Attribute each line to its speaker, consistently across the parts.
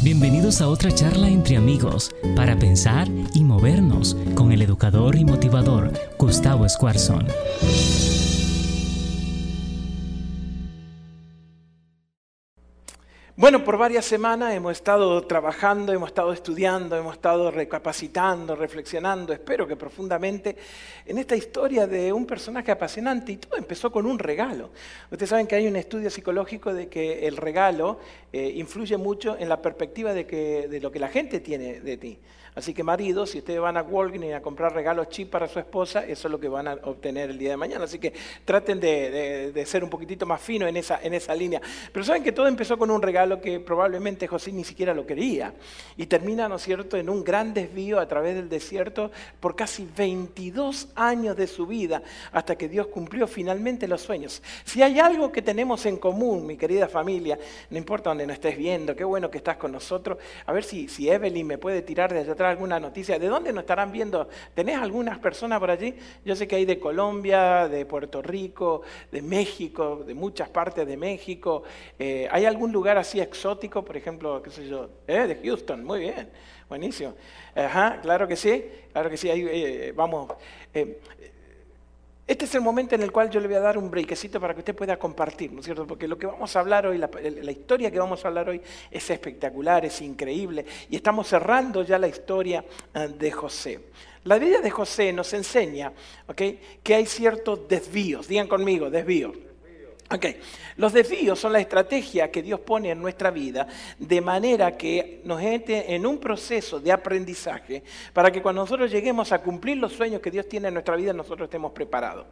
Speaker 1: Bienvenidos a otra charla entre amigos para pensar y movernos con el educador y motivador Gustavo Escuarzón.
Speaker 2: Bueno, por varias semanas hemos estado trabajando, hemos estado estudiando, hemos estado recapacitando, reflexionando, espero que profundamente, en esta historia de un personaje apasionante. Y todo empezó con un regalo. Ustedes saben que hay un estudio psicológico de que el regalo eh, influye mucho en la perspectiva de, que, de lo que la gente tiene de ti. Así que maridos, si ustedes van a Walgreens a comprar regalos chip para su esposa, eso es lo que van a obtener el día de mañana. Así que traten de, ser un poquitito más fino en esa, en esa línea. Pero saben que todo empezó con un regalo que probablemente José ni siquiera lo quería. Y termina, ¿no es cierto?, en un gran desvío a través del desierto por casi 22 años de su vida, hasta que Dios cumplió finalmente los sueños. Si hay algo que tenemos en común, mi querida familia, no importa dónde nos estés viendo, qué bueno que estás con nosotros, a ver si, si Evelyn me puede tirar desde atrás alguna noticia. ¿De dónde nos estarán viendo? ¿Tenés algunas personas por allí? Yo sé que hay de Colombia, de Puerto Rico, de México, de muchas partes de México. Eh, ¿Hay algún lugar así exótico, por ejemplo, qué sé yo? Eh, de Houston, muy bien, buenísimo. Ajá, claro que sí, claro que sí. Eh, vamos. Este es el momento en el cual yo le voy a dar un breakcito para que usted pueda compartir, ¿no es cierto? Porque lo que vamos a hablar hoy, la, historia que vamos a hablar hoy es espectacular, es increíble, y estamos cerrando ya la historia eh, de José. La vida de José nos enseña que hay ciertos desvíos, digan conmigo, desvíos. Ok, los desvíos son la estrategia que Dios pone en nuestra vida de manera que nos entre en un proceso de aprendizaje para que cuando nosotros lleguemos a cumplir los sueños que Dios tiene en nuestra vida, nosotros estemos preparados.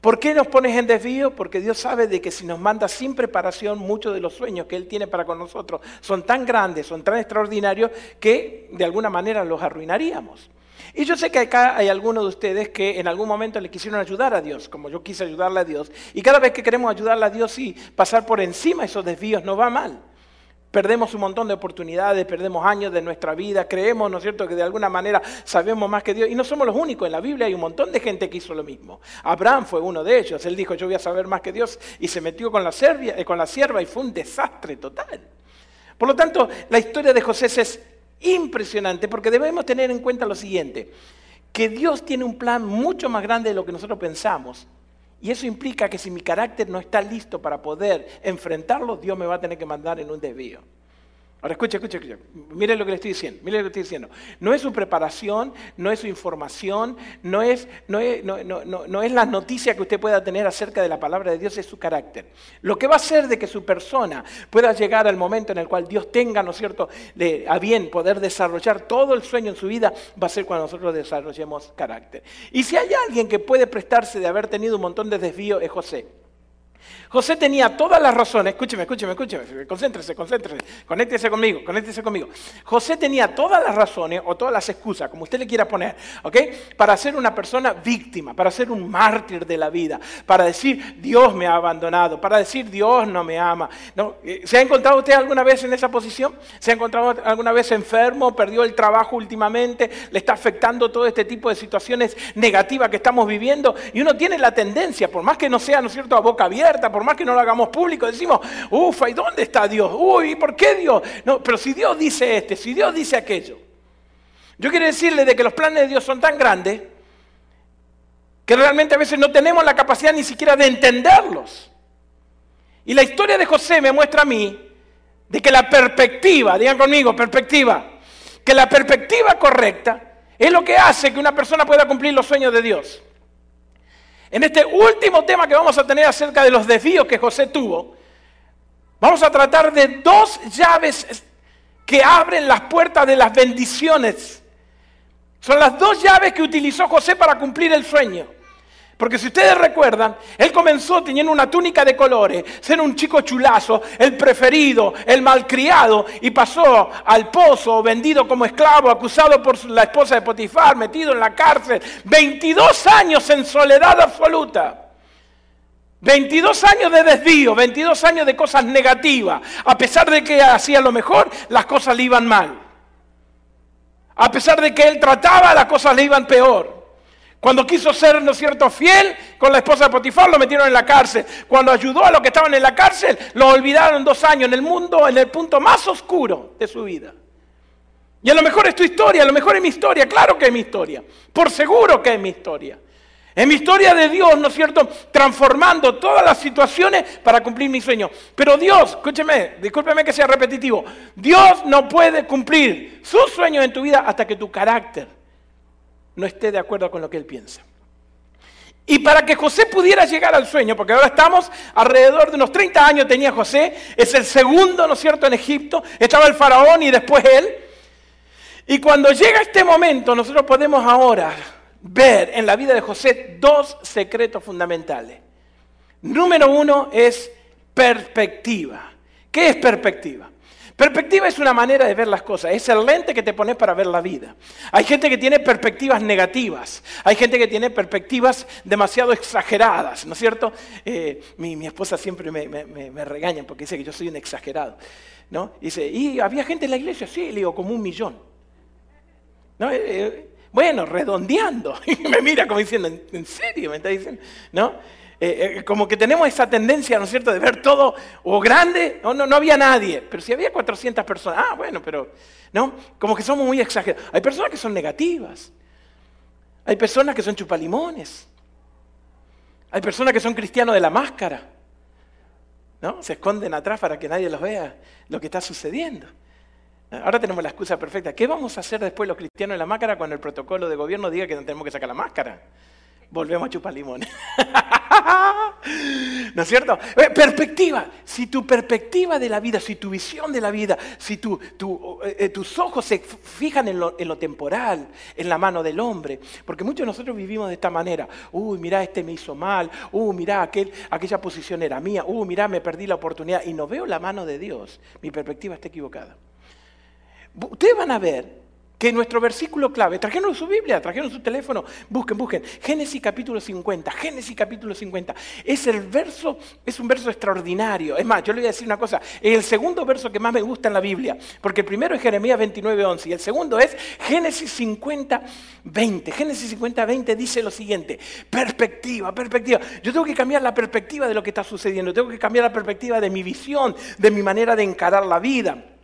Speaker 2: ¿Por qué nos pones en desvío? Porque Dios sabe de que si nos manda sin preparación, muchos de los sueños que Él tiene para con nosotros son tan grandes, son tan extraordinarios, que de alguna manera los arruinaríamos. Y yo sé que acá hay algunos de ustedes que en algún momento le quisieron ayudar a Dios, como yo quise ayudarle a Dios. Y cada vez que queremos ayudarle a Dios y pasar por encima esos desvíos no va mal. Perdemos un montón de oportunidades, perdemos años de nuestra vida, creemos, ¿no es cierto?, que de alguna manera sabemos más que Dios. Y no somos los únicos, en la Biblia hay un montón de gente que hizo lo mismo. Abraham fue uno de ellos, él dijo, yo voy a saber más que Dios, y se metió con la, eh, con la sierva y fue un desastre total. Por lo tanto, la historia de José es impresionante porque debemos tener en cuenta lo siguiente, que Dios tiene un plan mucho más grande de lo que nosotros pensamos. Y eso implica que si mi carácter no está listo para poder enfrentarlo, Dios me va a tener que mandar en un desvío. Ahora escucha, escucha, escucha. Mire lo que le estoy diciendo. Mire lo que estoy diciendo. No es su preparación, no es su información, no es, no es, no, no, es la noticia que usted pueda tener acerca de la palabra de Dios, es su carácter. Lo que va a hacer de que su persona pueda llegar al momento en el cual Dios tenga, ¿no es cierto?, a bien poder desarrollar todo el sueño en su vida, va a ser cuando nosotros desarrollemos carácter. Y si hay alguien que puede prestarse de haber tenido un montón de desvío, es José. José tenía todas las razones, escúcheme, escúcheme, escúcheme, concéntrese, concéntrese, conéctese conmigo, conéctese conmigo. José tenía todas las razones o todas las excusas, como usted le quiera poner, ¿ok? Para ser una persona víctima, para ser un mártir de la vida, para decir Dios me ha abandonado, para decir Dios no me ama. Eh, ¿Se ha encontrado usted alguna vez en esa posición? ¿Se ha encontrado alguna vez enfermo, perdió el trabajo últimamente, le está afectando todo este tipo de situaciones negativas que estamos viviendo? Y uno tiene la tendencia, por más que no sea, ¿no es cierto?, a boca abierta, por más que no lo hagamos público, decimos, ufa, ¿y dónde está Dios? Uy, ¿por qué Dios? No, pero si Dios dice este, si Dios dice aquello. Yo quiero decirle de que los planes de Dios son tan grandes que realmente a veces no tenemos la capacidad ni siquiera de entenderlos. Y la historia de José me muestra a mí de que la perspectiva, digan conmigo, perspectiva, que la perspectiva correcta es lo que hace que una persona pueda cumplir los sueños de Dios. En este último tema que vamos a tener acerca de los desvíos que José tuvo, vamos a tratar de dos llaves que abren las puertas de las bendiciones. Son las dos llaves que utilizó José para cumplir el sueño. Porque si ustedes recuerdan, él comenzó teniendo una túnica de colores, ser un chico chulazo, el preferido, el malcriado, y pasó al pozo, vendido como esclavo, acusado por la esposa de Potifar, metido en la cárcel, 22 años en soledad absoluta. 22 años de desvío, 22 años de cosas negativas. A pesar de que hacía lo mejor, las cosas le iban mal. A pesar de que él trataba, las cosas le iban peor. Cuando quiso ser, ¿no es cierto?, fiel con la esposa de Potifar, lo metieron en la cárcel. Cuando ayudó a los que estaban en la cárcel, lo olvidaron dos años en el mundo, en el punto más oscuro de su vida. Y a lo mejor es tu historia, a lo mejor es mi historia, claro que es mi historia, por seguro que es mi historia. Es mi historia de Dios, ¿no es cierto? Transformando todas las situaciones para cumplir mi sueño. Pero Dios, escúcheme, discúlpeme que sea repetitivo, Dios no puede cumplir sus sueños en tu vida hasta que tu carácter no esté de acuerdo con lo que Él piensa. Y para que José pudiera llegar al sueño, porque ahora estamos alrededor de unos 30 años tenía José, es el segundo, ¿no es cierto?, en Egipto, estaba el faraón y después él. Y cuando llega este momento, nosotros podemos ahora ver en la vida de José dos secretos fundamentales. Número uno es perspectiva. ¿Qué es perspectiva? Perspectiva es una manera de ver las cosas, es el lente que te pones para ver la vida. Hay gente que tiene perspectivas negativas, hay gente que tiene perspectivas demasiado exageradas, ¿no es cierto? Eh, mi, esposa siempre me, regaña porque dice que yo soy un exagerado, ¿no? dice, ¿y había gente en la iglesia? Sí, le digo, como un millón. ¿No? Eh, eh, bueno, redondeando. Y me mira como diciendo, ¿en serio me está diciendo? ¿No? Eh, eh, como que tenemos esa tendencia, ¿no es cierto?, de ver todo o grande, no, no, no había nadie, pero si había 400 personas, ah, bueno, pero, ¿no? Como que somos muy exagerados. Hay personas que son negativas, hay personas que son chupalimones, hay personas que son cristianos de la máscara, ¿no? Se esconden atrás para que nadie los vea lo que está sucediendo. Ahora tenemos la excusa perfecta. ¿Qué vamos a hacer después los cristianos en la máscara cuando el protocolo de gobierno diga que no tenemos que sacar la máscara? Volvemos a chupar limón. ¿No es cierto? Eh, perspectiva. Si tu perspectiva de la vida, si tu visión de la vida, si eh, eh, tus ojos se fijan en lo, temporal, en la mano del hombre, porque muchos de nosotros vivimos de esta manera. Uy, mira, este me hizo mal. Uy, mira, aquel, aquella posición era mía. Uy, mira, me perdí la oportunidad y no veo la mano de Dios. Mi perspectiva está equivocada. Ustedes van a ver que nuestro versículo clave, trajeron su Biblia, trajeron su teléfono, busquen, busquen, Génesis capítulo 50, Génesis capítulo 50, es el verso, es un verso extraordinario. Es más, yo le voy a decir una cosa, es el segundo verso que más me gusta en la Biblia, porque el primero es Jeremías 29, 11 y el segundo es Génesis 50, 20. Génesis 50, 20 dice lo siguiente, perspectiva, perspectiva. Yo tengo que cambiar la perspectiva de lo que está sucediendo, tengo que cambiar la perspectiva de mi visión, de mi manera de encarar la vida.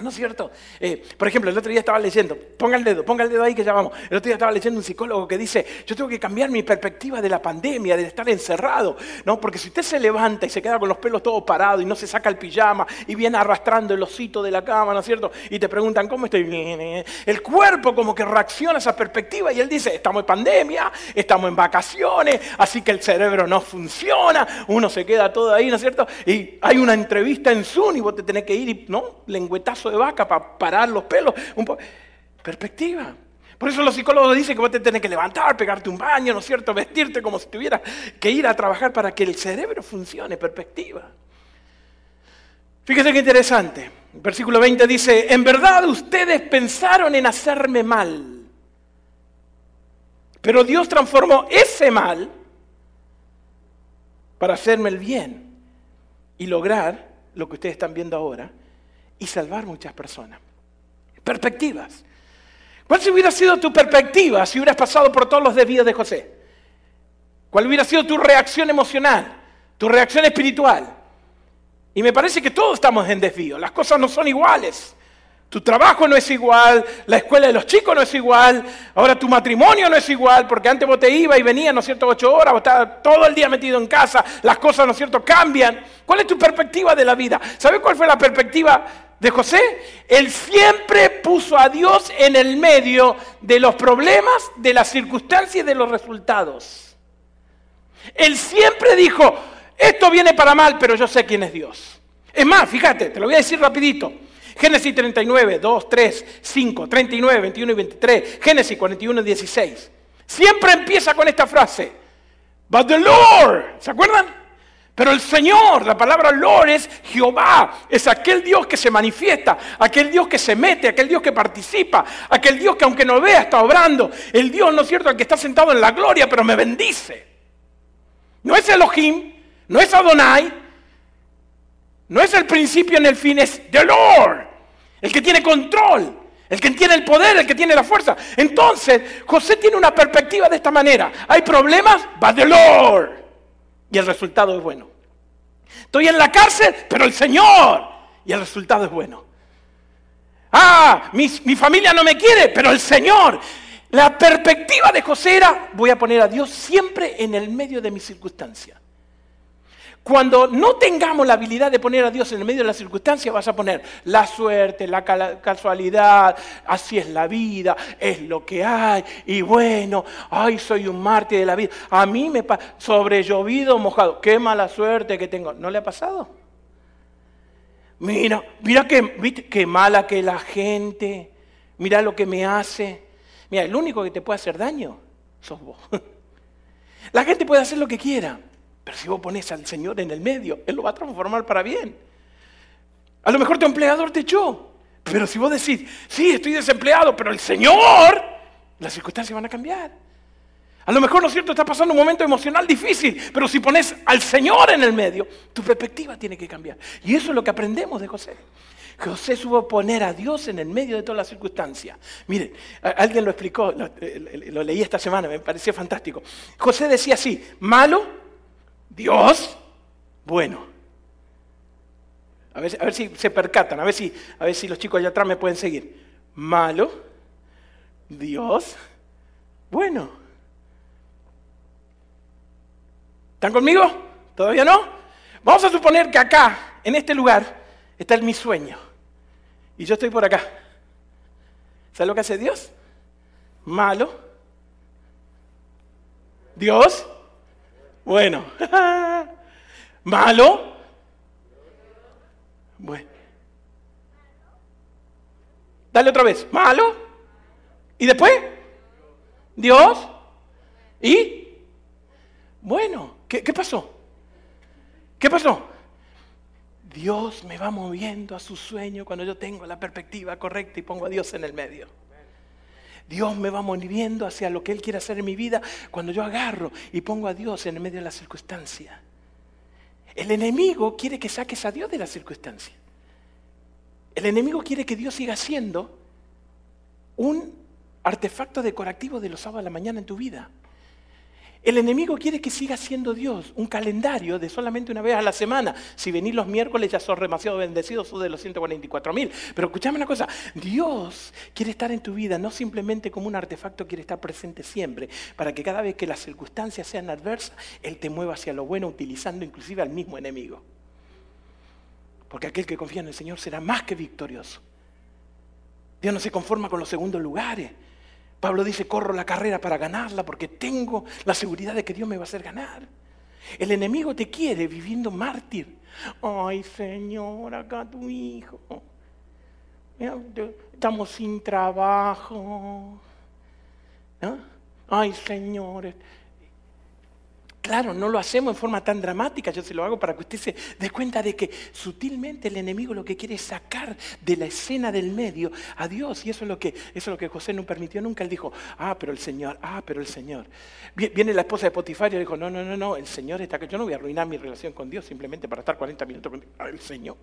Speaker 2: ¿No es cierto? Eh, por ejemplo, el otro día estaba leyendo, ponga el dedo, ponga el dedo ahí que ya vamos. El otro día estaba leyendo un psicólogo que dice, yo tengo que cambiar mi perspectiva de la pandemia, de estar encerrado, ¿no? Porque si usted se levanta y se queda con los pelos todos parados y no se saca el pijama y viene arrastrando el osito de la cama, ¿no es cierto? Y te preguntan, ¿cómo estoy? bien? El cuerpo como que reacciona a esa perspectiva y él dice, estamos en pandemia, estamos en vacaciones, así que el cerebro no funciona, uno se queda todo ahí, ¿no es cierto? Y hay una entrevista en Zoom y vos te tenés que ir y, ¿no? Lengüetazo de vaca para parar los pelos. Un Perspectiva. Por eso los psicólogos dicen que vos te tenés que levantar, pegarte un baño, ¿no es cierto? Vestirte como si tuvieras que ir a trabajar para que el cerebro funcione. Perspectiva. Fíjese qué interesante. Versículo 20 dice, en verdad ustedes pensaron en hacerme mal, pero Dios transformó ese mal para hacerme el bien y lograr lo que ustedes están viendo ahora, y salvar muchas personas. Perspectivas. ¿Cuál hubiera sido tu perspectiva si hubieras pasado por todos los desvíos de José? ¿Cuál hubiera sido tu reacción emocional, tu reacción espiritual? Y me parece que todos estamos en desvío, las cosas no son iguales. Tu trabajo no es igual, la escuela de los chicos no es igual, ahora tu matrimonio no es igual, porque antes vos te ibas y venías, ¿no es cierto?, ocho horas, vos estabas todo el día metido en casa, las cosas, ¿no es cierto?, cambian. ¿Cuál es tu perspectiva de la vida? ¿Sabes cuál fue la perspectiva de José? Él siempre puso a Dios en el medio de los problemas, de las circunstancias y de los resultados. Él siempre dijo, esto viene para mal, pero yo sé quién es Dios. Es más, fíjate, te lo voy a decir rapidito. Génesis 39, 2, 3, 5, 39, 21 y 23. Génesis 41, 16. Siempre empieza con esta frase. But the Lord, ¿se acuerdan? Pero el Señor, la palabra Lord es Jehová, es aquel Dios que se manifiesta, aquel Dios que se mete, aquel Dios que participa, aquel Dios que aunque no vea está obrando, el Dios, ¿no es cierto?, el que está sentado en la gloria, pero me bendice. No es Elohim, no es Adonai, no es el principio en el fin, es the Lord, el que tiene control, El que tiene el poder, el que tiene la fuerza. Entonces, José tiene una perspectiva de esta manera. Hay problemas, va the Lord. Y el resultado es bueno. Estoy en la cárcel, pero el Señor. Y el resultado es bueno. Ah, mi, mi familia no me quiere, pero el Señor. La perspectiva de José era, voy a poner a Dios siempre en el medio de mi circunstancia. Cuando no tengamos la habilidad de poner a Dios en el medio de la circunstancia, vas a poner la suerte, la casualidad, así es la vida, es lo que hay, y bueno, ay, soy un mártir de la vida. A mí me pasa, sobre llovido, mojado, qué mala suerte que tengo. ¿No le ha pasado? Mira, mira qué, qué mala que la gente, mira lo que me hace. Mira, el único que te puede hacer daño sos vos. La gente puede hacer lo que quiera. Pero si vos pones al Señor en el medio, Él lo va a transformar para bien. A lo mejor tu empleador te echó. Pero si vos decís, sí, estoy desempleado, pero el Señor, las circunstancias van a cambiar. A lo mejor, ¿no es cierto?, está pasando un momento emocional difícil, pero si pones al Señor en el medio, tu perspectiva tiene que cambiar. Y eso es lo que aprendemos de José. José supo poner a Dios en el medio de todas las circunstancias. Miren, alguien lo explicó, lo, lo leí esta semana, me pareció fantástico. José decía así, malo, Dios, bueno. A ver, a ver, si se percatan, a ver, si, a ver si los chicos allá atrás me pueden seguir. Malo, Dios, bueno. ¿Están conmigo? ¿Todavía no? Vamos a suponer que acá, en este lugar, está mi sueño. Y yo estoy por acá. ¿Sabes lo que hace Dios? Malo. Dios, bueno. ¿Malo? Bueno. Dale otra vez. ¿Malo? ¿Y después? ¿Dios? ¿Y? Bueno, ¿qué, qué pasó? ¿Qué pasó? Dios me va moviendo a su sueño cuando yo tengo la perspectiva correcta y pongo a Dios en el medio. Dios me va moviendo hacia lo que Él quiere hacer en mi vida cuando yo agarro y pongo a Dios en medio de la circunstancia. El enemigo quiere que saques a Dios de la circunstancia. El enemigo quiere que Dios siga siendo un artefacto decorativo de los sábados a la mañana en tu vida. El enemigo quiere que siga siendo Dios un calendario de solamente una vez a la semana. Si venís los miércoles ya sos demasiado bendecido, sos de los 144 mil. Pero escuchame una cosa, Dios quiere estar en tu vida, no simplemente como un artefacto, quiere estar presente siempre, para que cada vez que las circunstancias sean adversas, Él te mueva hacia lo bueno, utilizando inclusive al mismo enemigo. Porque aquel que confía en el Señor será más que victorioso. Dios no se conforma con los segundos lugares. Pablo dice, corro la carrera para ganarla porque tengo la seguridad de que Dios me va a hacer ganar. El enemigo te quiere viviendo mártir. Ay, Señor, acá tu hijo. estamos sin trabajo. Ay, Señor, Claro, no lo hacemos en forma tan dramática, yo se lo hago para que usted se dé cuenta de que sutilmente el enemigo lo que quiere es sacar de la escena del medio a Dios. Y eso es lo que, eso es lo que José no permitió nunca. Él dijo, ah, pero el Señor, ah, pero el Señor. Viene la esposa de Potifar y dijo, no, no, no, no, el Señor está acá. Yo no voy a arruinar mi relación con Dios simplemente para estar 40 minutos con el Señor.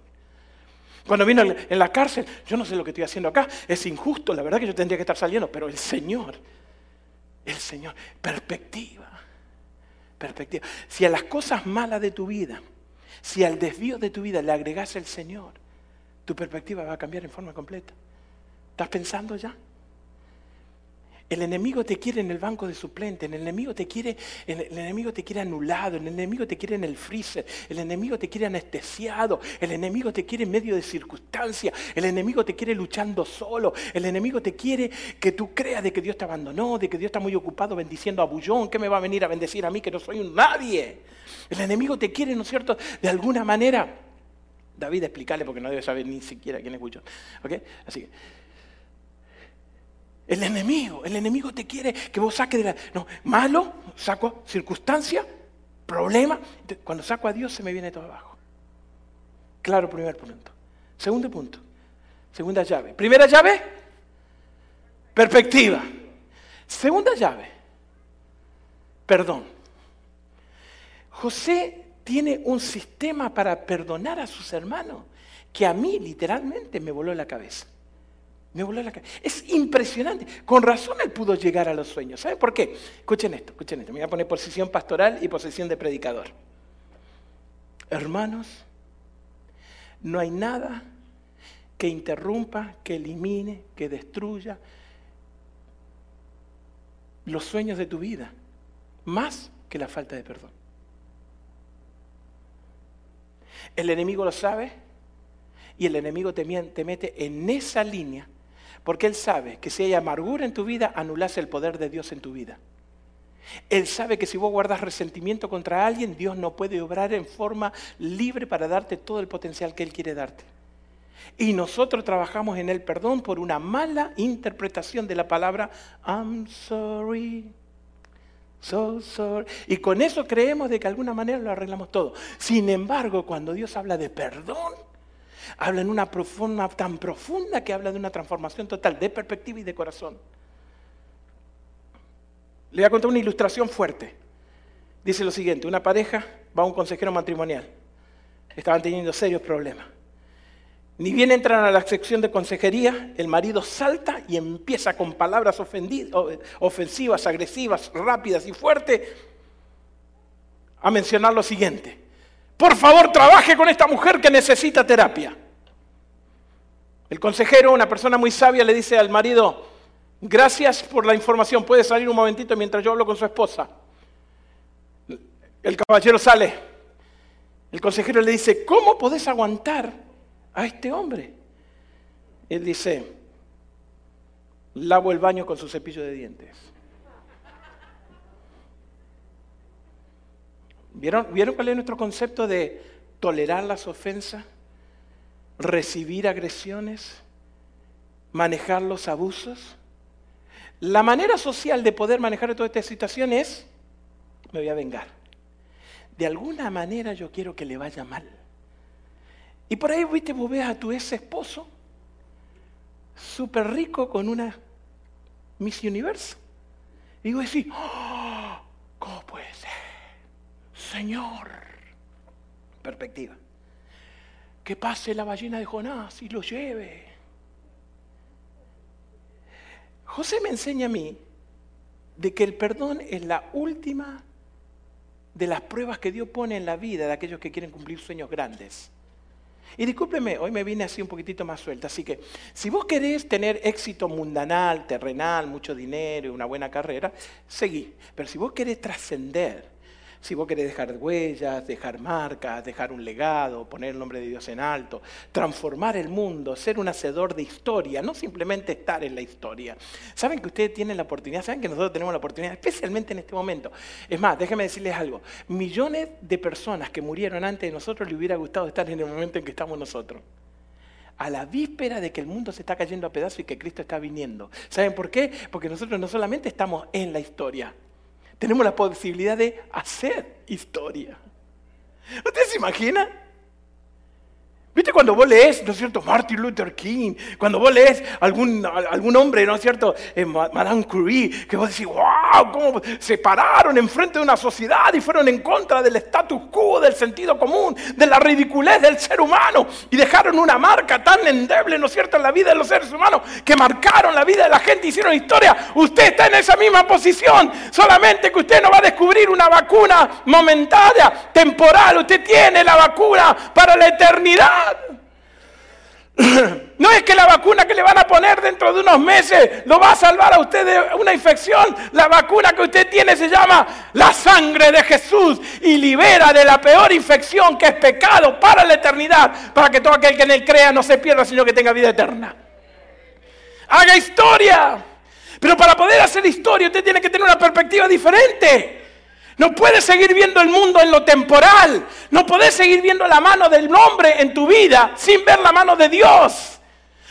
Speaker 2: Cuando vino en la cárcel, yo no sé lo que estoy haciendo acá, es injusto, la verdad que yo tendría que estar saliendo, pero el Señor, el Señor, perspectiva perspectiva. Si a las cosas malas de tu vida, si al desvío de tu vida le agregas el Señor, tu perspectiva va a cambiar en forma completa. ¿Estás pensando ya? El enemigo te quiere en el banco de suplente, el enemigo te quiere, el enemigo te quiere anulado, el enemigo te quiere en el freezer, el enemigo te quiere anestesiado, el enemigo te quiere en medio de circunstancias, el enemigo te quiere luchando solo, el enemigo te quiere que tú creas de que Dios te abandonó, de que Dios está muy ocupado bendiciendo a Bullón, que me va a venir a bendecir a mí que no soy un nadie. El enemigo te quiere, ¿no es cierto?, de alguna manera. David, explicarle porque no debe saber ni siquiera quién es Bullón. Así que. El enemigo, el enemigo te quiere que vos saques de la... No, malo, saco circunstancia, problema. Cuando saco a Dios se me viene todo abajo. Claro, primer punto. Segundo punto, segunda llave. Primera llave, perspectiva. Segunda llave, perdón. José tiene un sistema para perdonar a sus hermanos que a mí literalmente me voló la cabeza. Me voló la cabeza. Es impresionante. Con razón él pudo llegar a los sueños. ¿Saben por qué? Escuchen esto, escuchen esto. Me voy a poner posición pastoral y posición de predicador. Hermanos, no hay nada que interrumpa, que elimine, que destruya los sueños de tu vida, más que la falta de perdón. El enemigo lo sabe y el enemigo te, mete en esa línea porque él sabe que si hay amargura en tu vida, anulas el poder de Dios en tu vida. Él sabe que si vos guardas resentimiento contra alguien, Dios no puede obrar en forma libre para darte todo el potencial que Él quiere darte. Y nosotros trabajamos en el perdón por una mala interpretación de la palabra I'm sorry. So sorry. Y con eso creemos de que de alguna manera lo arreglamos todo. Sin embargo, cuando Dios habla de perdón, habla en una forma tan profunda que habla de una transformación total de perspectiva y de corazón. Le voy a contar una ilustración fuerte. Dice lo siguiente, una pareja va a un consejero matrimonial. Estaban teniendo serios problemas. Ni bien entran a la sección de consejería, el marido salta y empieza con palabras ofensivas, agresivas, rápidas y fuertes a mencionar lo siguiente. Por favor, trabaje con esta mujer que necesita terapia. El consejero, una persona muy sabia, le dice al marido, gracias por la información, puede salir un momentito mientras yo hablo con su esposa. El caballero sale. El consejero le dice, ¿cómo podés aguantar a este hombre. Él dice, lavo el baño con su cepillo de dientes. ¿Vieron, ¿Vieron cuál es nuestro concepto de tolerar las ofensas, recibir agresiones, manejar los abusos? La manera social de poder manejar toda esta situación es, me voy a vengar. De alguna manera yo quiero que le vaya mal. Y por ahí, viste, vos ves a tu ex esposo, súper rico, con una Miss Universo. Y vos decís, ¡Oh! Señor. Perspectiva. Que pase la ballena de Jonás y lo lleve. José me enseña a mí de que el perdón es la última de las pruebas que Dios pone en la vida de aquellos que quieren cumplir sueños grandes. Y discúlpeme, hoy me vine así un poquitito más suelta. Así que si vos querés tener éxito mundanal, terrenal, mucho dinero y una buena carrera, seguí. Pero si vos querés trascender, si vos querés dejar huellas, dejar marcas, dejar un legado, poner el nombre de Dios en alto, transformar el mundo, ser un hacedor de historia, no simplemente estar en la historia. Saben que ustedes tienen la oportunidad, saben que nosotros tenemos la oportunidad, especialmente en este momento. Es más, déjenme decirles algo. Millones de personas que murieron antes de nosotros le hubiera gustado estar en el momento en que estamos nosotros a la víspera de que el mundo se está cayendo a pedazos y que Cristo está viniendo. ¿Saben por qué? Porque nosotros no solamente estamos en la historia, tenemos la posibilidad de hacer historia. ¿Usted se imagina? ¿Viste cuando vos lees, ¿no es cierto?, Martin Luther King, cuando vos lees algún, algún hombre, ¿no es cierto?, eh, Madame Curie, que vos decís, wow, cómo se pararon enfrente de una sociedad y fueron en contra del status quo, del sentido común, de la ridiculez del ser humano y dejaron una marca tan endeble, ¿no es cierto?, en la vida de los seres humanos, que marcaron la vida de la gente, hicieron historia. Usted está en esa misma posición, solamente que usted no va a descubrir una vacuna momentánea, temporal, usted tiene la vacuna para la eternidad. No es que la vacuna que le van a poner dentro de unos meses lo va a salvar a usted de una infección. La vacuna que usted tiene se llama la sangre de Jesús y libera de la peor infección que es pecado para la eternidad, para que todo aquel que en él crea no se pierda, sino que tenga vida eterna. Haga historia. Pero para poder hacer historia usted tiene que tener una perspectiva diferente. No puedes seguir viendo el mundo en lo temporal. No puedes seguir viendo la mano del hombre en tu vida sin ver la mano de Dios.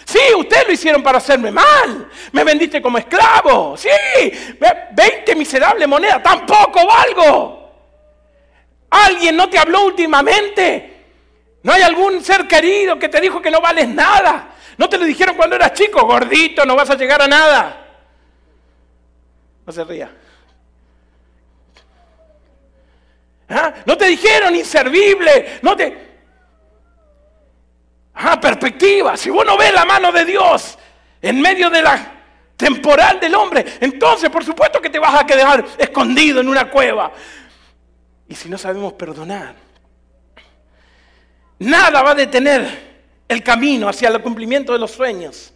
Speaker 2: Sí, ustedes lo hicieron para hacerme mal. Me vendiste como esclavo. Sí, 20 miserables monedas. Tampoco valgo. ¿Alguien no te habló últimamente? ¿No hay algún ser querido que te dijo que no vales nada? ¿No te lo dijeron cuando eras chico? Gordito, no vas a llegar a nada. No se ría. ¿Ah? No te dijeron inservible, no te... Ah, perspectiva. Si vos no ves la mano de Dios en medio de la temporal del hombre, entonces por supuesto que te vas a quedar escondido en una cueva. Y si no sabemos perdonar, nada va a detener el camino hacia el cumplimiento de los sueños,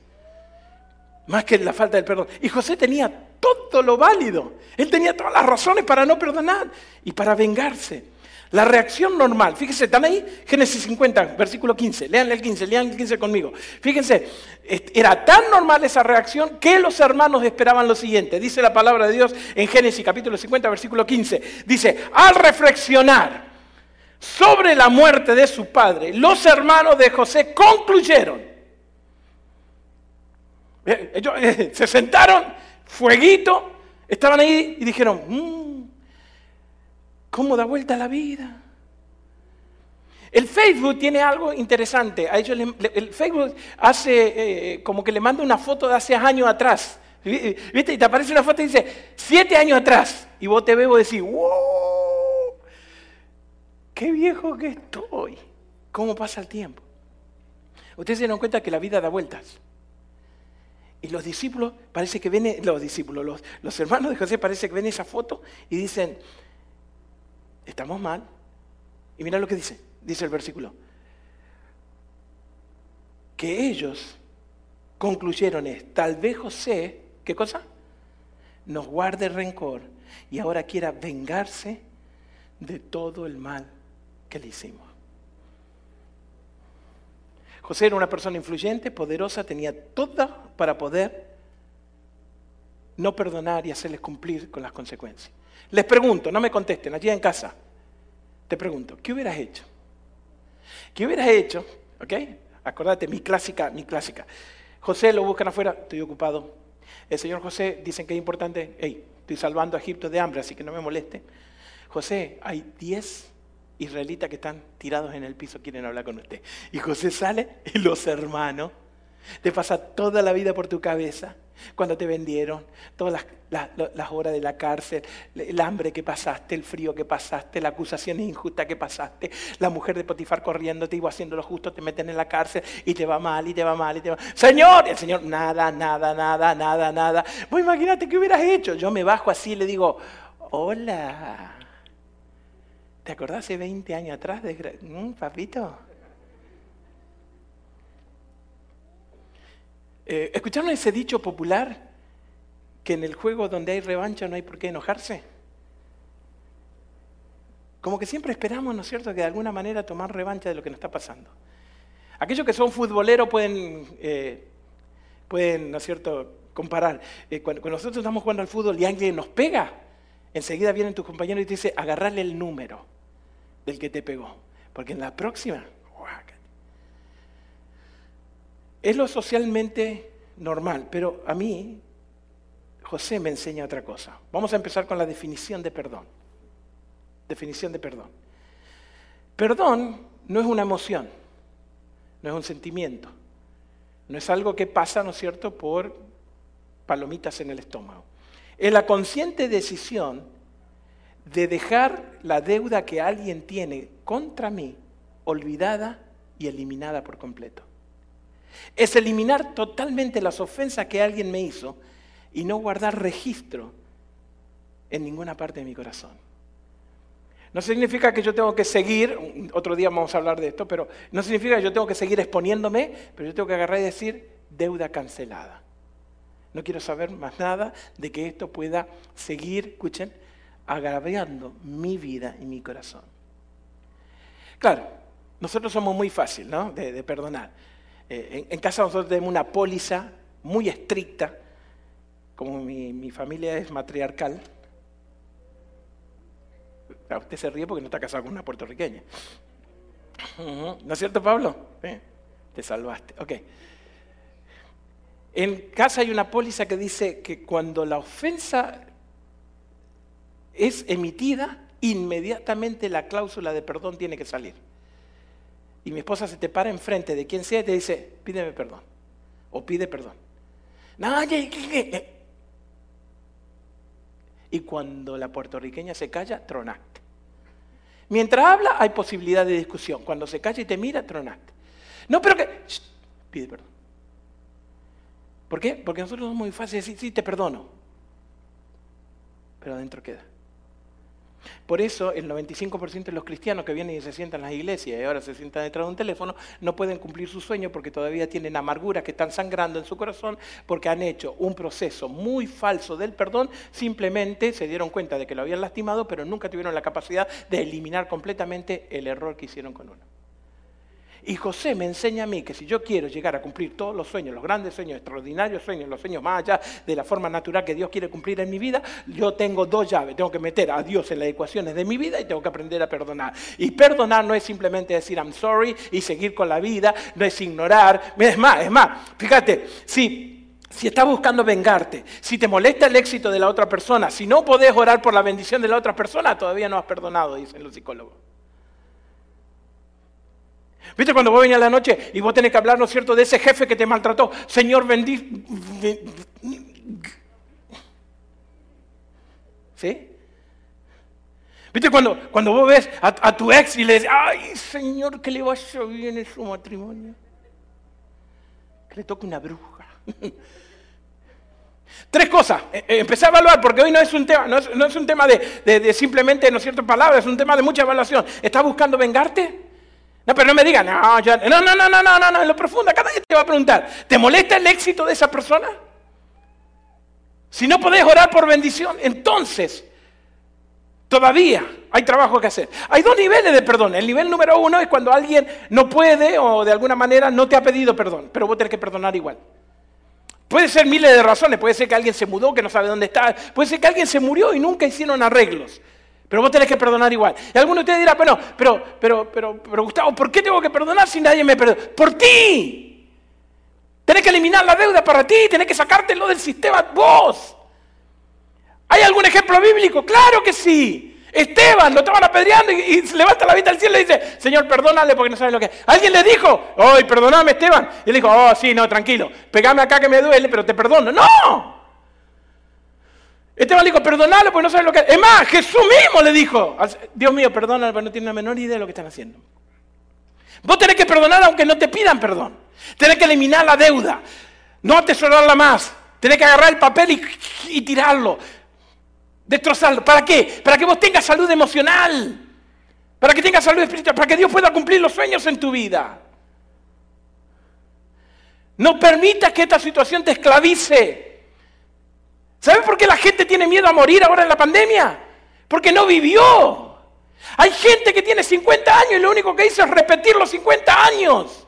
Speaker 2: más que la falta del perdón. Y José tenía todo lo válido, él tenía todas las razones para no perdonar y para vengarse. La reacción normal, fíjense, están ahí, Génesis 50, versículo 15, leanle el 15, lean el 15 conmigo. Fíjense, era tan normal esa reacción que los hermanos esperaban lo siguiente. Dice la palabra de Dios en Génesis capítulo 50, versículo 15. Dice, al reflexionar sobre la muerte de su padre, los hermanos de José concluyeron. Eh, ellos eh, se sentaron, fueguito, estaban ahí y dijeron, mmm, ¿Cómo da vuelta la vida? El Facebook tiene algo interesante. A ellos el Facebook hace eh, como que le manda una foto de hace años atrás. ¿Viste? Y te aparece una foto y dice, siete años atrás. Y vos te ves y decís, wow, qué viejo que estoy. ¿Cómo pasa el tiempo? Ustedes se dan cuenta que la vida da vueltas. Y los discípulos, parece que ven, los discípulos, los, los hermanos de José parece que ven esa foto y dicen, estamos mal. Y mira lo que dice, dice el versículo. Que ellos concluyeron es, tal vez José, ¿qué cosa? Nos guarde rencor y ahora quiera vengarse de todo el mal que le hicimos. José era una persona influyente, poderosa, tenía toda para poder no perdonar y hacerles cumplir con las consecuencias. Les pregunto, no me contesten, allí en casa. Te pregunto, ¿qué hubieras hecho? ¿Qué hubieras hecho? ¿Ok? Acordate, mi clásica, mi clásica. José lo buscan afuera, estoy ocupado. El señor José dicen que es importante, hey, estoy salvando a Egipto de hambre, así que no me moleste. José, hay 10 israelitas que están tirados en el piso, quieren hablar con usted. Y José sale y los hermanos, te pasa toda la vida por tu cabeza cuando te vendieron, todas las, horas de la cárcel, el hambre que pasaste, el frío que pasaste, la acusación injusta que pasaste, la mujer de Potifar corriendo, te iba haciendo lo justo, te meten en la cárcel y te va mal y te va mal y te va Señor, el Señor, nada, nada, nada, nada, nada. Vos imagínate qué hubieras hecho. Yo me bajo así y le digo, hola. ¿Te acordás hace 20 años atrás de... ¿Mm, papito? Eh, ¿Escucharon ese dicho popular que en el juego donde hay revancha no hay por qué enojarse? Como que siempre esperamos, ¿no es cierto?, que de alguna manera tomar revancha de lo que nos está pasando. Aquellos que son futboleros pueden, eh, pueden ¿no es cierto?, comparar. Eh, cuando, nosotros estamos jugando al fútbol y alguien nos pega, enseguida vienen tus compañeros y te dicen, agarrarle el número del que te pegó. Porque en la próxima es lo socialmente normal, pero a mí José me enseña otra cosa. Vamos a empezar con la definición de perdón. Definición de perdón. Perdón no es una emoción, no es un sentimiento, no es algo que pasa, ¿no es cierto?, por palomitas en el estómago. Es la consciente decisión de dejar la deuda que alguien tiene contra mí olvidada y eliminada por completo. Es eliminar totalmente las ofensas que alguien me hizo y no guardar registro en ninguna parte de mi corazón. No significa que yo tengo que seguir, otro día vamos a hablar de esto, pero no significa que yo tengo que seguir exponiéndome, pero yo tengo que agarrar y decir deuda cancelada. No quiero saber más nada de que esto pueda seguir, escuchen, agraviando mi vida y mi corazón. Claro, nosotros somos muy fáciles ¿no? de perdonar. Eh, en, casa nosotros tenemos una póliza muy estricta, como mi, familia es matriarcal. Ah, usted se ríe porque no está casado con una puertorriqueña. ¿No es cierto, Pablo? Te salvaste. Ok. En casa hay una póliza que dice que cuando la ofensa es emitida, inmediatamente la cláusula de perdón tiene que salir y mi esposa se te para enfrente de quien sea y te dice, pídeme perdón. O pide perdón. Y cuando la puertorriqueña se calla, tronaste. Mientras habla hay posibilidad de discusión. Cuando se calla y te mira, tronaste. No, pero que... pide perdón. ¿Por qué? Porque nosotros somos muy fáciles de decir, sí, te perdono. Pero adentro queda. Por eso el 95% de los cristianos que vienen y se sientan en las iglesias y ahora se sientan detrás de un teléfono no pueden cumplir su sueño porque todavía tienen amarguras que están sangrando en su corazón porque han hecho un proceso muy falso del perdón, simplemente se dieron cuenta de que lo habían lastimado pero nunca tuvieron la capacidad de eliminar completamente el error que hicieron con uno. Y José me enseña a mí que si yo quiero llegar a cumplir todos los sueños, los grandes sueños, extraordinarios sueños, los sueños más allá de la forma natural que Dios quiere cumplir en mi vida, yo tengo dos llaves. Tengo que meter a Dios en las ecuaciones de mi vida y tengo que aprender a perdonar. Y perdonar no es simplemente decir I'm sorry y seguir con la vida, no es ignorar. Es más, es más, fíjate, si si estás buscando vengarte, si te molesta el éxito de la otra persona, si no podés orar por la bendición de la otra persona, todavía no has perdonado, dicen los psicólogos. ¿Viste cuando vos venís a la noche y vos tenés que hablar, ¿no es cierto?, de ese jefe que te maltrató. Señor, bendí. ¿Sí? ¿Viste cuando, cuando vos ves a, tu ex y le dices, ay, Señor, que le vaya bien en su matrimonio? Que le toque una bruja. Tres cosas. Eh, eh, empecé a evaluar porque hoy no es un tema, no es, un tema de, de, simplemente, ¿no es cierto?, palabras, es un tema de mucha evaluación. ¿Estás buscando vengarte? No, pero no me digan, no, no, no, no, no, no, no, en lo profundo, cada día te va a preguntar, ¿te molesta el éxito de esa persona? Si no podés orar por bendición, entonces todavía hay trabajo que hacer. Hay dos niveles de perdón. El nivel número uno es cuando alguien no puede o de alguna manera no te ha pedido perdón, pero vos tenés que perdonar igual. Puede ser miles de razones, puede ser que alguien se mudó, que no sabe dónde está, puede ser que alguien se murió y nunca hicieron arreglos. Pero vos tenés que perdonar igual. Y alguno de ustedes dirá, bueno, pero, pero, pero, pero Gustavo, ¿por qué tengo que perdonar si nadie me perdona? Por ti. Tenés que eliminar la deuda para ti, tenés que sacártelo del sistema vos. ¿Hay algún ejemplo bíblico? Claro que sí. Esteban lo estaban apedreando y, se levanta la vista al cielo y dice, Señor, perdónale porque no sabe lo que es. Alguien le dijo, ¡ay, perdóname, Esteban! Y él dijo, oh, sí, no, tranquilo, pegame acá que me duele, pero te perdono. ¡No! Esteban dijo, perdonalo porque no sabes lo que es. Más, Jesús mismo le dijo, Dios mío, perdónalo porque no tiene la menor idea de lo que están haciendo. Vos tenés que perdonar aunque no te pidan perdón. Tenés que eliminar la deuda, no atesorarla más. Tenés que agarrar el papel y tirarlo, destrozarlo. ¿Para qué? Para que vos tengas salud emocional, para que tengas salud espiritual, para que Dios pueda cumplir los sueños en tu vida. No permitas que esta situación te esclavice. ¿Sabe por qué la gente tiene miedo a morir ahora en la pandemia? Porque no vivió. Hay gente que tiene 50 años y lo único que hizo es repetir los 50 años.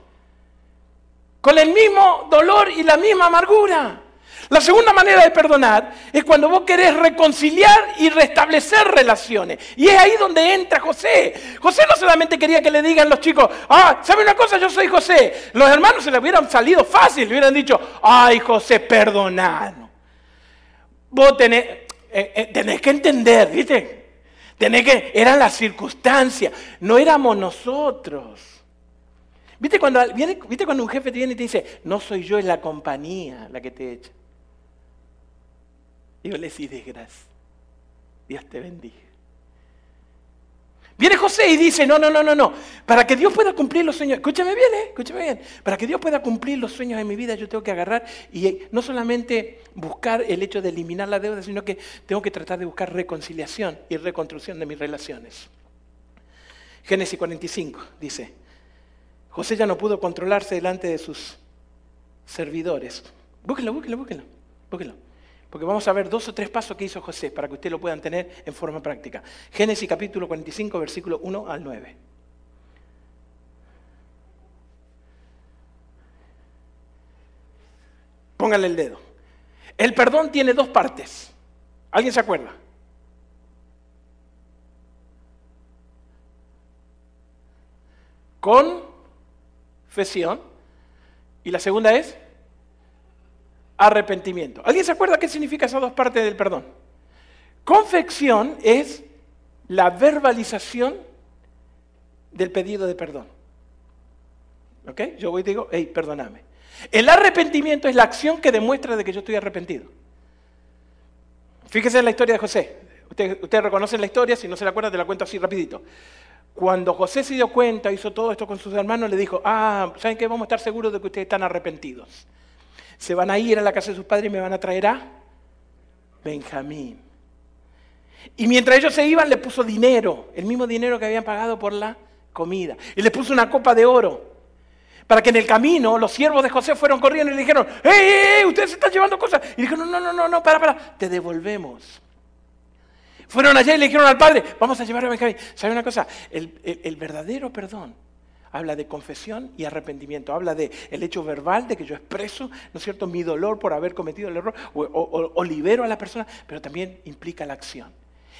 Speaker 2: Con el mismo dolor y la misma amargura. La segunda manera de perdonar es cuando vos querés reconciliar y restablecer relaciones. Y es ahí donde entra José. José no solamente quería que le digan los chicos, ah, ¿sabe una cosa? Yo soy José. Los hermanos se le hubieran salido fácil, le hubieran dicho, ay José, perdonad. Vos tenés, eh, eh, tenés que entender, ¿viste? Tenés que, eran las circunstancias, no éramos nosotros. ¿Viste cuando, viene, ¿Viste cuando un jefe te viene y te dice, no soy yo, es la compañía la que te echa? Y yo le decís, desgracia, Dios te bendiga. Viene José y dice, no, no, no, no, no. Para que Dios pueda cumplir los sueños, escúchame bien, ¿eh? escúchame bien. Para que Dios pueda cumplir los sueños de mi vida, yo tengo que agarrar y no solamente buscar el hecho de eliminar la deuda, sino que tengo que tratar de buscar reconciliación y reconstrucción de mis relaciones. Génesis 45 dice, José ya no pudo controlarse delante de sus servidores. Búsquelo, búsquelo, búsquelo, búsquelo. Porque vamos a ver dos o tres pasos que hizo José para que ustedes lo puedan tener en forma práctica. Génesis capítulo 45, versículo 1 al 9. Póngale el dedo. El perdón tiene dos partes. ¿Alguien se acuerda? Confesión. Y la segunda es arrepentimiento. ¿Alguien se acuerda qué significa esas dos partes del perdón? Confección es la verbalización del pedido de perdón. ¿Ok? Yo voy y digo, hey, perdóname. El arrepentimiento es la acción que demuestra de que yo estoy arrepentido. Fíjese en la historia de José. Ustedes usted reconocen la historia, si no se la acuerdan, te la cuento así rapidito. Cuando José se dio cuenta, hizo todo esto con sus hermanos, le dijo, ah, ¿saben qué? Vamos a estar seguros de que ustedes están arrepentidos. Se van a ir a la casa de sus padres y me van a traer a Benjamín. Y mientras ellos se iban, le puso dinero, el mismo dinero que habían pagado por la comida. Y le puso una copa de oro. Para que en el camino los siervos de José fueron corriendo y le dijeron, ¡Ey, ey, ey! Ustedes están llevando cosas. Y dijeron, no, no, no, no, para, para, te devolvemos. Fueron allá y le dijeron al padre, vamos a llevar a Benjamín. ¿Sabe una cosa? El verdadero perdón habla de confesión y arrepentimiento, habla de hecho verbal de que yo expreso, ¿no es cierto?, mi dolor por haber cometido el error o, libero a la persona, pero también implica la acción.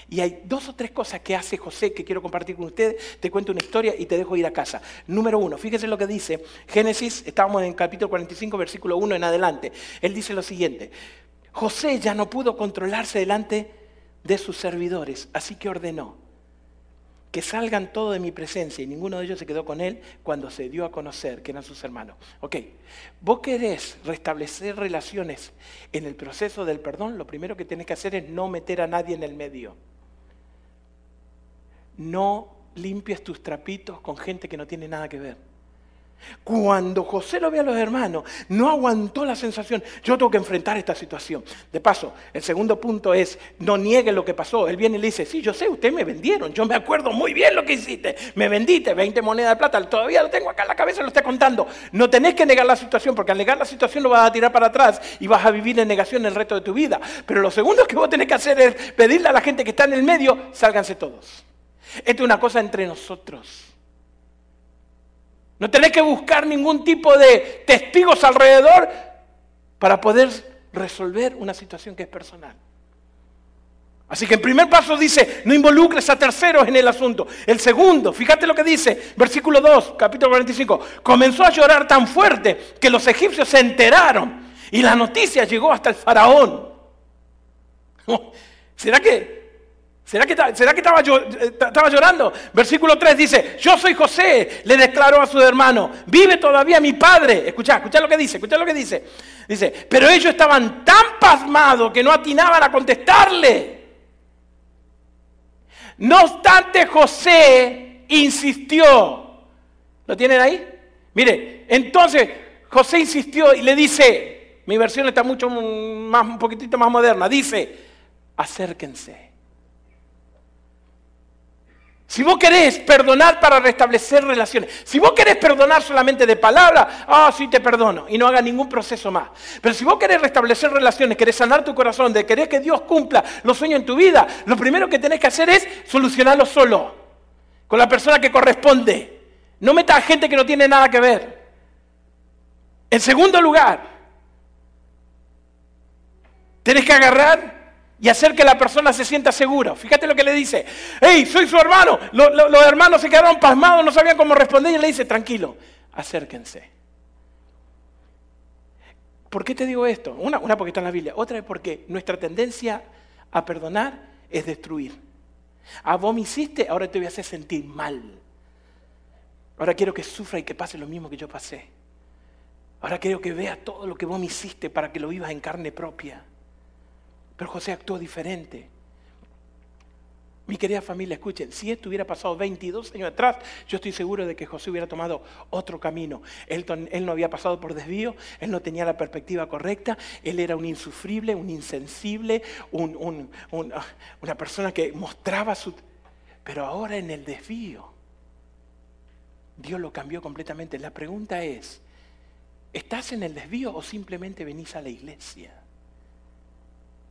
Speaker 2: Y hay dos o tres cosas que hace José que quiero compartir con ustedes. Te cuento una historia y te dejo ir a casa. Número uno, fíjese lo que dice Génesis, estábamos en capítulo 45, versículo 1 en adelante. Él dice lo siguiente, José ya no pudo controlarse delante de sus servidores, así que ordenó que salgan todos de mi presencia y ninguno de ellos se quedó con él cuando se dio a conocer que eran sus hermanos. Ok, vos querés restablecer relaciones en el proceso del perdón, lo primero que tenés que hacer es no meter a nadie en el medio. No limpies tus trapitos con gente que no tiene nada que ver. Cuando José lo ve a los hermanos, no aguantó la sensación, yo tengo que enfrentar esta situación. De paso, el segundo punto es, no niegue lo que pasó. Él viene y le dice, sí, yo sé, ustedes me vendieron, yo me acuerdo muy bien lo que hiciste, me vendiste 20 monedas de plata, todavía lo tengo acá en la cabeza, lo estoy contando. No tenés que negar la situación, porque al negar la situación lo vas a tirar para atrás y vas a vivir en negación el resto de tu vida. Pero lo segundo que vos tenés que hacer es pedirle a la gente que está en el medio, sálganse todos. Esto es una cosa entre nosotros. No tenés que buscar ningún tipo de testigos alrededor para poder resolver una situación que es personal. Así que el primer paso dice, no involucres a terceros en el asunto. El segundo, fíjate lo que dice, versículo 2, capítulo 45, comenzó a llorar tan fuerte que los egipcios se enteraron y la noticia llegó hasta el faraón. ¿Será que ¿Será que, será que estaba, eh, llorando? Versículo 3 dice, yo soy José, le declaró a su hermano, vive todavía mi padre. Escucha, escucha lo que dice, escucha lo que dice. Dice, pero ellos estaban tan pasmados que no atinaban a contestarle. No obstante, José insistió. ¿Lo tienen ahí? Mire, entonces José insistió y le dice, mi versión está mucho más, un poquitito más moderna, dice, acérquense. Si vos querés perdonar para restablecer relaciones, si vos querés perdonar solamente de palabra, ah, sí te perdono y no haga ningún proceso más. Pero si vos querés restablecer relaciones, querés sanar tu corazón, de querés que Dios cumpla los sueños en tu vida, lo primero que tenés que hacer es solucionarlo solo, con la persona que corresponde. No metas a gente que no tiene nada que ver. En segundo lugar, tenés que agarrar y hacer que la persona se sienta segura. Fíjate lo que le dice. Hey, soy su hermano. Los, hermanos se quedaron pasmados, no sabían cómo responder y le dice, tranquilo, acérquense. ¿Por qué te digo esto? Una, una porque está en la Biblia. Otra es porque nuestra tendencia a perdonar es destruir. Ah, vos me hiciste, ahora te voy a hacer sentir mal. Ahora quiero que sufra y que pase lo mismo que yo pasé. Ahora quiero que vea todo lo que vos me hiciste para que lo vivas en carne propia. Pero José actuó diferente. Mi querida familia, escuchen, si esto hubiera pasado 22 años atrás, yo estoy seguro de que José hubiera tomado otro camino. Él, no había pasado por desvío, él no tenía la perspectiva correcta, él era un insufrible, un insensible, ah, una persona que mostraba su... Pero ahora en el desvío, Dios lo cambió completamente. La pregunta es, ¿estás en el desvío o simplemente venís a la iglesia?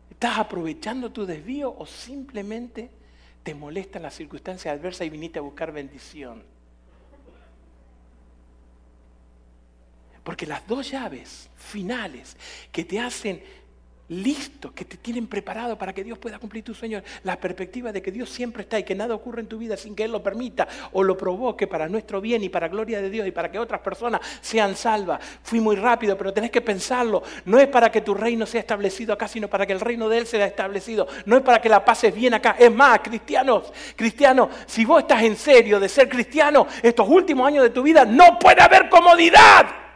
Speaker 2: ¿Estás aprovechando tu desvío o simplemente te molestan las circunstancias adversas y viniste a buscar bendición? Porque las dos llaves finales que te hacen listos, que te tienen preparado para que Dios pueda cumplir tus sueños. La perspectiva de que Dios siempre está y que nada ocurre en tu vida sin que Él lo permita o lo provoque para nuestro bien y para gloria de Dios y para que otras personas sean salvas. Fui muy rápido, pero tenés que pensarlo. No es para que tu reino sea establecido acá, sino para que el reino de Él sea establecido. No es para que la pases bien acá. Es más, cristianos, cristianos, si vos estás en serio de ser cristiano estos últimos años de tu vida, no puede haber comodidad.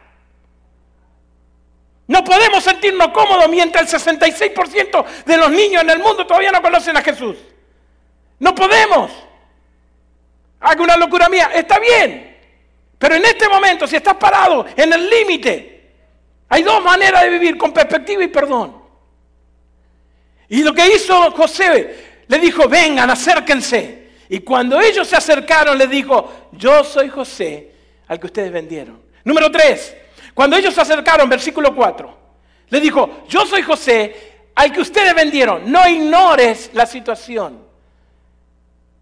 Speaker 2: No podemos sentirnos cómodos mientras el 66% de los niños en el mundo todavía no conocen a Jesús. No podemos. Haga una locura mía, está bien. Pero en este momento, si estás parado en el límite, Hay dos maneras de vivir, con perspectiva y perdón. Y lo que hizo José, le dijo, vengan, acérquense. Y cuando ellos se acercaron, le dijo, yo soy José, al que ustedes vendieron. Número tres, cuando ellos se acercaron, versículo 4, le dijo, yo soy José, al que ustedes vendieron. No ignores la situación.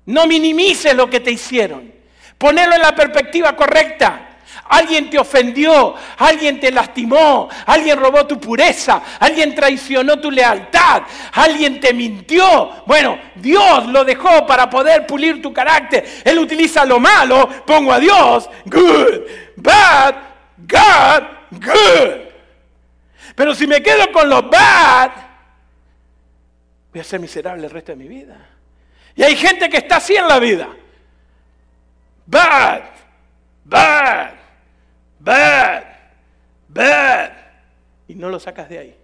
Speaker 2: No minimices lo que te hicieron. Ponelo en la perspectiva correcta. Alguien te ofendió, alguien te lastimó, alguien robó tu pureza, alguien traicionó tu lealtad, alguien te mintió. Bueno, Dios lo dejó para poder pulir tu carácter. Él utiliza lo malo, pongo a Dios, good, bad, God, good. Pero si me quedo con lo bad, voy a ser miserable el resto de mi vida. Y hay gente que está así en la vida. Bad, bad, bad, bad. Y no lo sacas de ahí.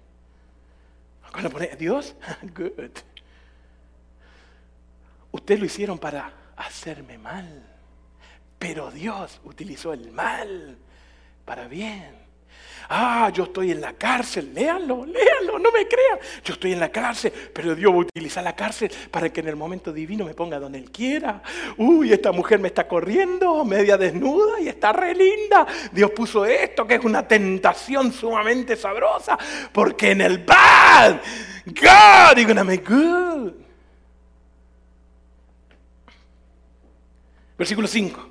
Speaker 2: Cuando pone Dios, good. Ustedes lo hicieron para hacerme mal. Pero Dios utilizó el mal para bien. Ah, yo estoy en la cárcel. Léanlo, léanlo, no me crean. Yo estoy en la cárcel, pero Dios va a utilizar la cárcel para que en el momento divino me ponga donde Él quiera. Uy, esta mujer me está corriendo, media desnuda y está re linda. Dios puso esto, que es una tentación sumamente sabrosa, porque en el bad, God is gonna make good. Versículo 5.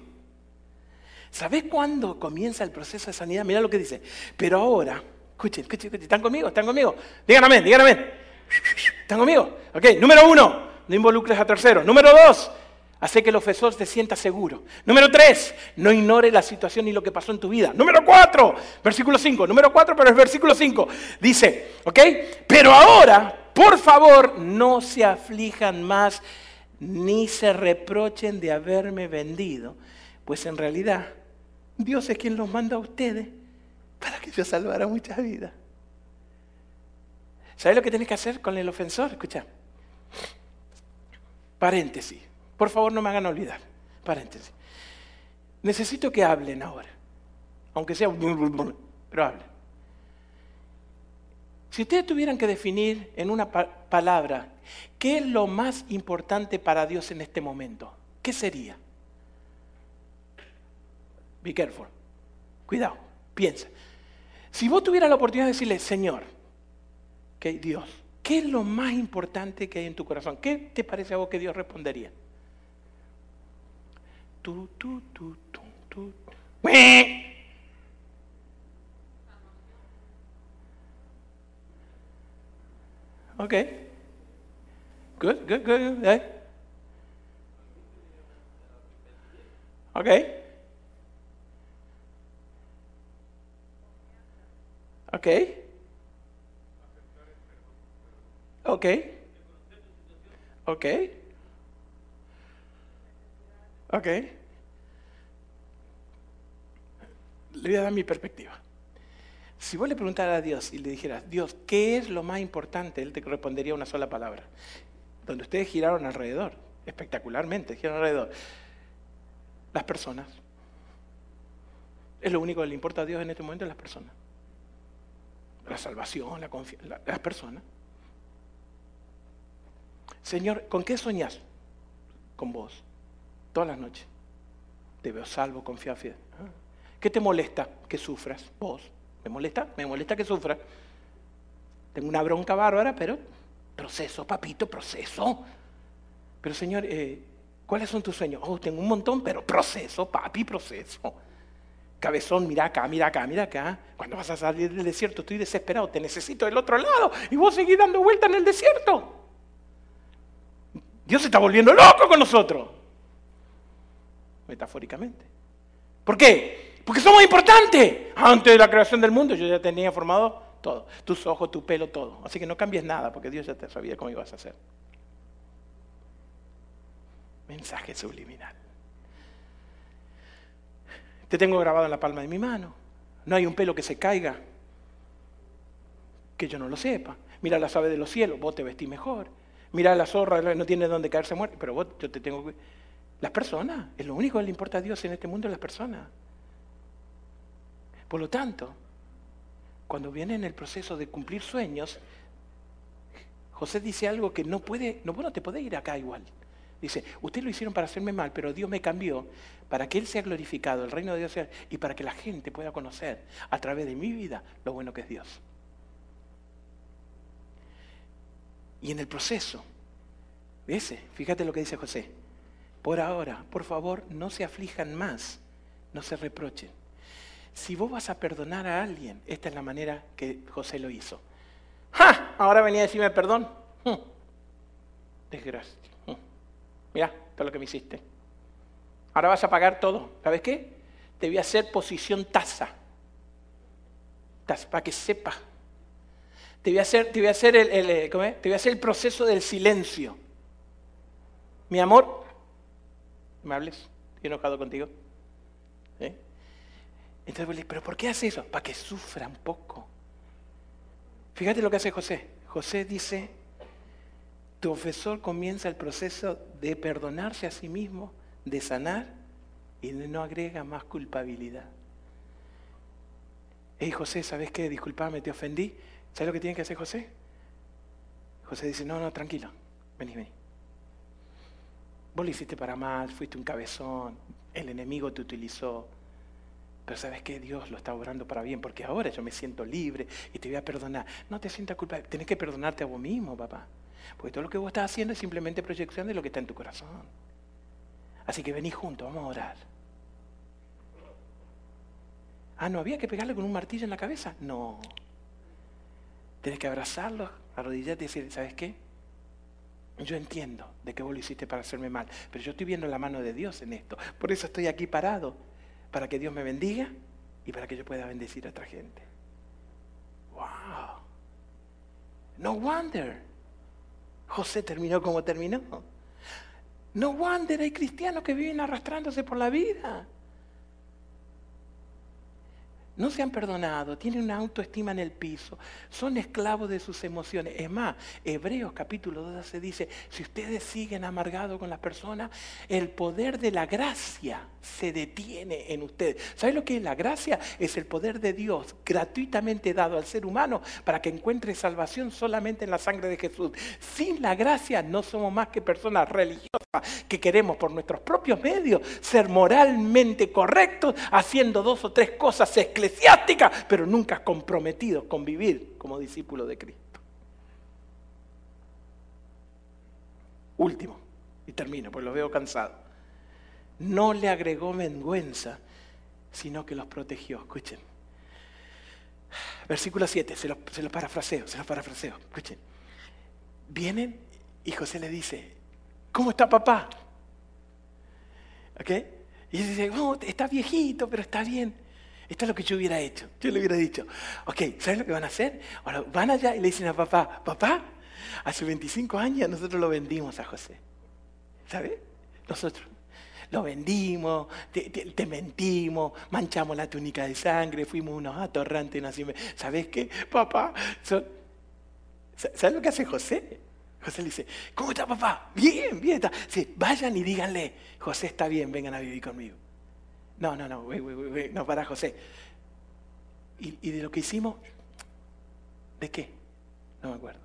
Speaker 2: ¿Sabes cuándo comienza el proceso de sanidad? Mira lo que dice. Pero ahora, escuchen, escuchen, escuchen, ¿están conmigo? ¿Están conmigo? Díganme, díganme. ¿Están conmigo? Ok, número uno, no involucres a terceros. Número dos, hace que el ofensor se sienta seguro. Número tres, no ignore la situación y lo que pasó en tu vida. Número cuatro, versículo cinco. Número cuatro, pero es versículo cinco. Dice, ok, pero ahora, por favor, no se aflijan más ni se reprochen de haberme vendido, pues en realidad Dios es quien los manda a ustedes para que yo salvara muchas vidas. ¿Sabes lo que tienes que hacer con el ofensor? Escucha. Paréntesis. Por favor, no me hagan olvidar. Paréntesis. Necesito que hablen ahora. Aunque sea pero hablen. Si ustedes tuvieran que definir en una palabra qué es lo más importante para Dios en este momento, ¿qué sería? Be careful. Cuidado, piensa. Si vos tuvieras la oportunidad de decirle, Señor, que Dios, ¿qué es lo más importante que hay en tu corazón? ¿Qué te parece a vos que Dios respondería? Tú, tú, tú, tú, tú. Ok. Good, good, good. Eh? Okay. ¿Ok? ¿Ok? ¿Ok? ¿Ok? Le voy a dar mi perspectiva. Si vos le preguntaras a Dios y le dijeras, Dios, ¿qué es lo más importante? Él te respondería una sola palabra. Donde ustedes giraron alrededor, espectacularmente, giraron alrededor. Las personas. Es lo único que le importa a Dios en este momento, las personas la salvación, la confianza, las personas. Señor, ¿con qué soñas? Con vos, todas las noches. Te veo salvo, confiado, fiel. Ah. ¿Qué te molesta que sufras? Vos. ¿Me molesta? Me molesta que sufras. Tengo una bronca bárbara, pero proceso, papito, proceso. Pero Señor, eh, ¿cuáles son tus sueños? Oh, tengo un montón, pero proceso, papi, proceso. Cabezón, mira acá, mira acá, mira acá. Cuando vas a salir del desierto, estoy desesperado, te necesito del otro lado. Y vos seguís dando vuelta en el desierto. Dios se está volviendo loco con nosotros. Metafóricamente. ¿Por qué? Porque somos importantes. Antes de la creación del mundo yo ya tenía formado todo. Tus ojos, tu pelo, todo. Así que no cambies nada porque Dios ya te sabía cómo ibas a hacer. Mensaje subliminal. Te tengo grabado en la palma de mi mano. No hay un pelo que se caiga que yo no lo sepa. Mira las aves de los cielos, vos te vestís mejor. Mira la zorra, no tiene donde caerse muerta, pero vos yo te tengo Las personas, es lo único que le importa a Dios en este mundo, las personas. Por lo tanto, cuando viene en el proceso de cumplir sueños, José dice algo que no puede, no, bueno, te puede ir acá igual. Dice, ustedes lo hicieron para hacerme mal, pero Dios me cambió para que Él sea glorificado, el reino de Dios sea, y para que la gente pueda conocer a través de mi vida lo bueno que es Dios. Y en el proceso, ese, fíjate lo que dice José, por ahora, por favor, no se aflijan más, no se reprochen. Si vos vas a perdonar a alguien, esta es la manera que José lo hizo. ¡Ja! Ahora venía a decirme perdón. Hm. Desgracia. Mira, todo lo que me hiciste. Ahora vas a pagar todo. ¿Sabes qué? Te voy a hacer posición taza. Para que sepa. Te voy a hacer, te voy a hacer el, eh, Te voy a hacer el proceso del silencio. Mi amor, ¿me hables? Estoy enojado contigo. Entonces, pero ¿por qué hace eso? Para que sufra un poco. Fíjate lo que hace José. José dice, tu ofensor comienza el proceso de perdonarse a sí mismo, de sanar y no agrega más culpabilidad. Hey José, ¿sabes qué? Disculpame, te ofendí. ¿Sabes lo que tiene que hacer José? José dice, no, no, tranquilo, vení, vení. Vos lo hiciste para mal, fuiste un cabezón, el enemigo te utilizó, pero sabes que Dios lo está obrando para bien, porque ahora yo me siento libre y te voy a perdonar. No te sientas culpable, tenés que perdonarte a vos mismo, papá. Porque todo lo que vos estás haciendo es simplemente proyección de lo que está en tu corazón. Así que vení juntos, vamos a orar. Ah, ¿no había que pegarle con un martillo en la cabeza? No. Tienes que abrazarlo, arrodillarte y decir, ¿sabes qué? Yo entiendo de que vos lo hiciste para hacerme mal, pero yo estoy viendo la mano de Dios en esto. Por eso estoy aquí parado para que Dios me bendiga y para que yo pueda bendecir a otra gente. ¡Wow! No wonder. José terminó como terminó. No wonder hay cristianos que viven arrastrándose por la vida no se han perdonado, tienen una autoestima en el piso, son esclavos de sus emociones. Es más, Hebreos capítulo 12 dice, si ustedes siguen amargados con las personas, el poder de la gracia se detiene en ustedes. ¿Sabes lo que es la gracia? Es el poder de Dios gratuitamente dado al ser humano para que encuentre salvación solamente en la sangre de Jesús. Sin la gracia no somos más que personas religiosas que queremos por nuestros propios medios ser moralmente correctos, haciendo dos o tres cosas eclesiásticas, pero nunca comprometidos con vivir como discípulo de Cristo. Último, y termino, pues lo veo cansado. No le agregó vergüenza, sino que los protegió. Escuchen. Versículo 7, se los, se parafraseo, se los parafraseo. Escuchen. Vienen y José le dice, ¿cómo está papá? ¿Ok? Y dice, oh, está viejito, pero está bien. Esto es lo que yo hubiera hecho. Yo le hubiera dicho, ok, ¿sabes lo que van a hacer? Ahora van allá y le dicen a papá, papá, hace 25 años nosotros lo vendimos a José. ¿Sabes? Nosotros. Lo vendimos, te, mentimos, manchamos la túnica de sangre, fuimos unos atorrantes. ¿Sabes qué? Papá, ¿sabes lo que hace José? José le dice, ¿cómo está papá? Bien, bien está. Sí, vayan y díganle, José está bien, vengan a vivir conmigo. No, no, no, no, para José. ¿Y, ¿Y de lo que hicimos? ¿De qué? No me acuerdo.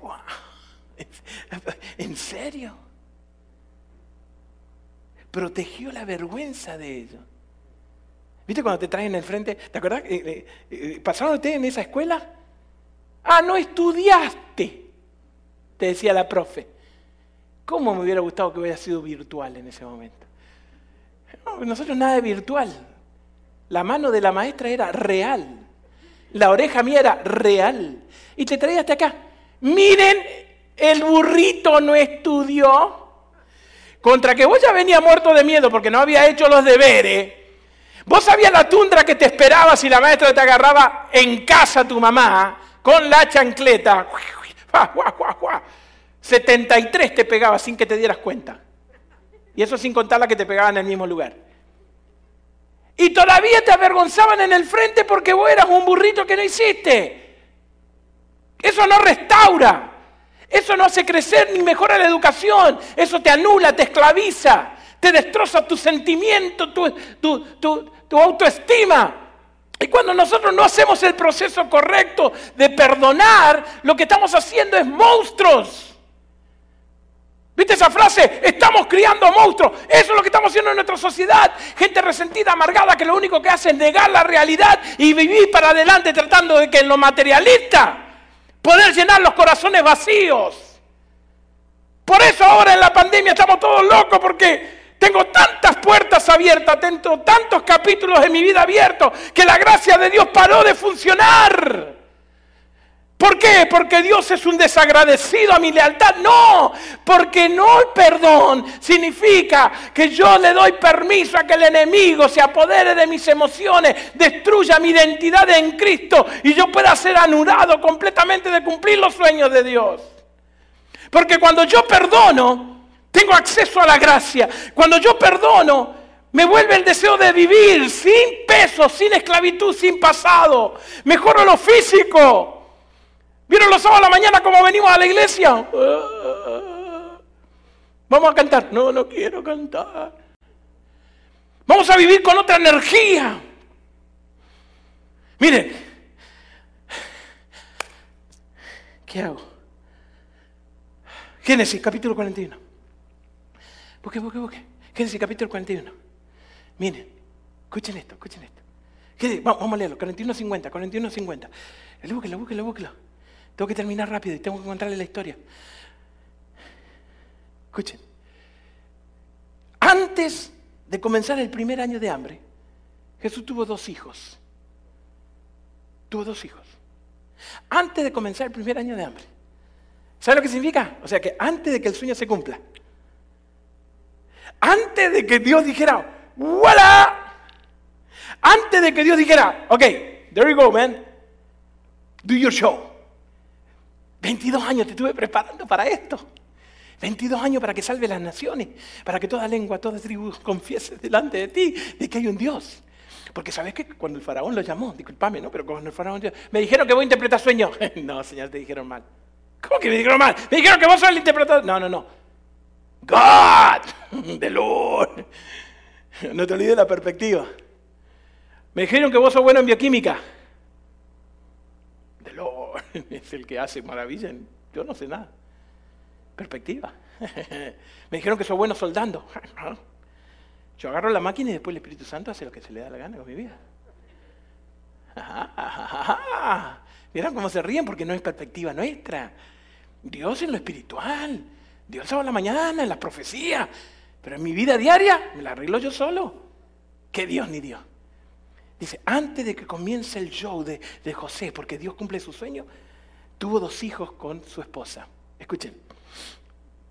Speaker 2: Wow. ¿En serio? Protegió la vergüenza de ellos. ¿Viste cuando te traen en el frente? ¿Te acuerdas? Eh, eh, eh, ¿Pasaron ustedes en esa escuela? Ah, no estudiaste, te decía la profe. ¿Cómo me hubiera gustado que hubiera sido virtual en ese momento? Nosotros nada de virtual. La mano de la maestra era real. La oreja mía era real. Y te traía hasta acá. Miren, el burrito no estudió. Contra que vos ya venía muerto de miedo porque no había hecho los deberes. Vos sabías la tundra que te esperaba si la maestra te agarraba en casa tu mamá con la chancleta. 73 te pegaba sin que te dieras cuenta. Y eso sin contar la que te pegaban en el mismo lugar. Y todavía te avergonzaban en el frente porque vos eras un burrito que no hiciste. Eso no restaura. Eso no hace crecer ni mejora la educación. Eso te anula, te esclaviza, te destroza tu sentimiento, tu, tu autoestima. Y cuando nosotros no hacemos el proceso correcto de perdonar, lo que estamos haciendo es monstruos. ¿Viste esa frase? Criando monstruos. Eso es lo que estamos haciendo en nuestra sociedad. Gente resentida, amargada, que lo único que hace es negar la realidad y vivir para adelante tratando de que en lo materialista poder llenar los corazones vacíos. Por eso ahora en la pandemia estamos todos locos porque tengo tantas puertas abiertas, tengo tantos capítulos de mi vida abiertos que la gracia de Dios paró de funcionar. ¿Por qué? Porque Dios es un desagradecido a mi lealtad. No, porque no el perdón significa que yo le doy permiso a que el enemigo se apodere de mis emociones, destruya mi identidad en Cristo y yo pueda ser anulado completamente de cumplir los sueños de Dios. Porque cuando yo perdono, tengo acceso a la gracia. Cuando yo perdono, me vuelve el deseo de vivir sin peso, sin esclavitud, sin pasado. Mejoro lo físico. ¿Vieron los sábados a la mañana como venimos a la iglesia? Vamos a cantar. No, no quiero cantar. Vamos a vivir con otra energía. Miren, ¿qué hago? Génesis, capítulo 41. Busque, busque, busque. Génesis, capítulo 41. Miren, escuchen esto, escuchen esto. Vamos, a leerlo, 41, 50, 41, 50. Búsquelo, búsquelo, búsquelo. Tengo que terminar rápido y tengo que contarle la historia. Escuchen. Antes de comenzar el primer año de hambre, Jesús tuvo dos hijos. Tuvo dos hijos. Antes de comenzar el primer año de hambre. ¿Sabe lo que significa? O sea que antes de que el sueño se cumpla. Antes de que Dios dijera, ¡voilà! Antes de que Dios dijera, ok, there you go, man. Do your show. 22 años te estuve preparando para esto. 22 años para que salve las naciones, para que toda lengua, toda tribu confiese delante de ti de que hay un Dios. Porque sabes que cuando el faraón lo llamó, disculpame, ¿no? Pero cuando el faraón me dijeron que voy a interpretar sueños. no, señor, te dijeron mal. ¿Cómo que me dijeron mal? Me dijeron que vos sos el interpretador. No, no, no. God, the Lord. No te olvides la perspectiva. Me dijeron que vos sos bueno en bioquímica. es el que hace maravillas. Yo no sé nada. Perspectiva. Me dijeron que soy bueno soldando. Yo agarro la máquina y después el Espíritu Santo hace lo que se le da la gana con mi vida. Miren cómo se ríen porque no es perspectiva nuestra. Dios en lo espiritual. Dios a la mañana, en las profecías. Pero en mi vida diaria me la arreglo yo solo. ¿Qué Dios ni Dios? Dice, antes de que comience el show de, José, porque Dios cumple su sueño, tuvo dos hijos con su esposa. Escuchen,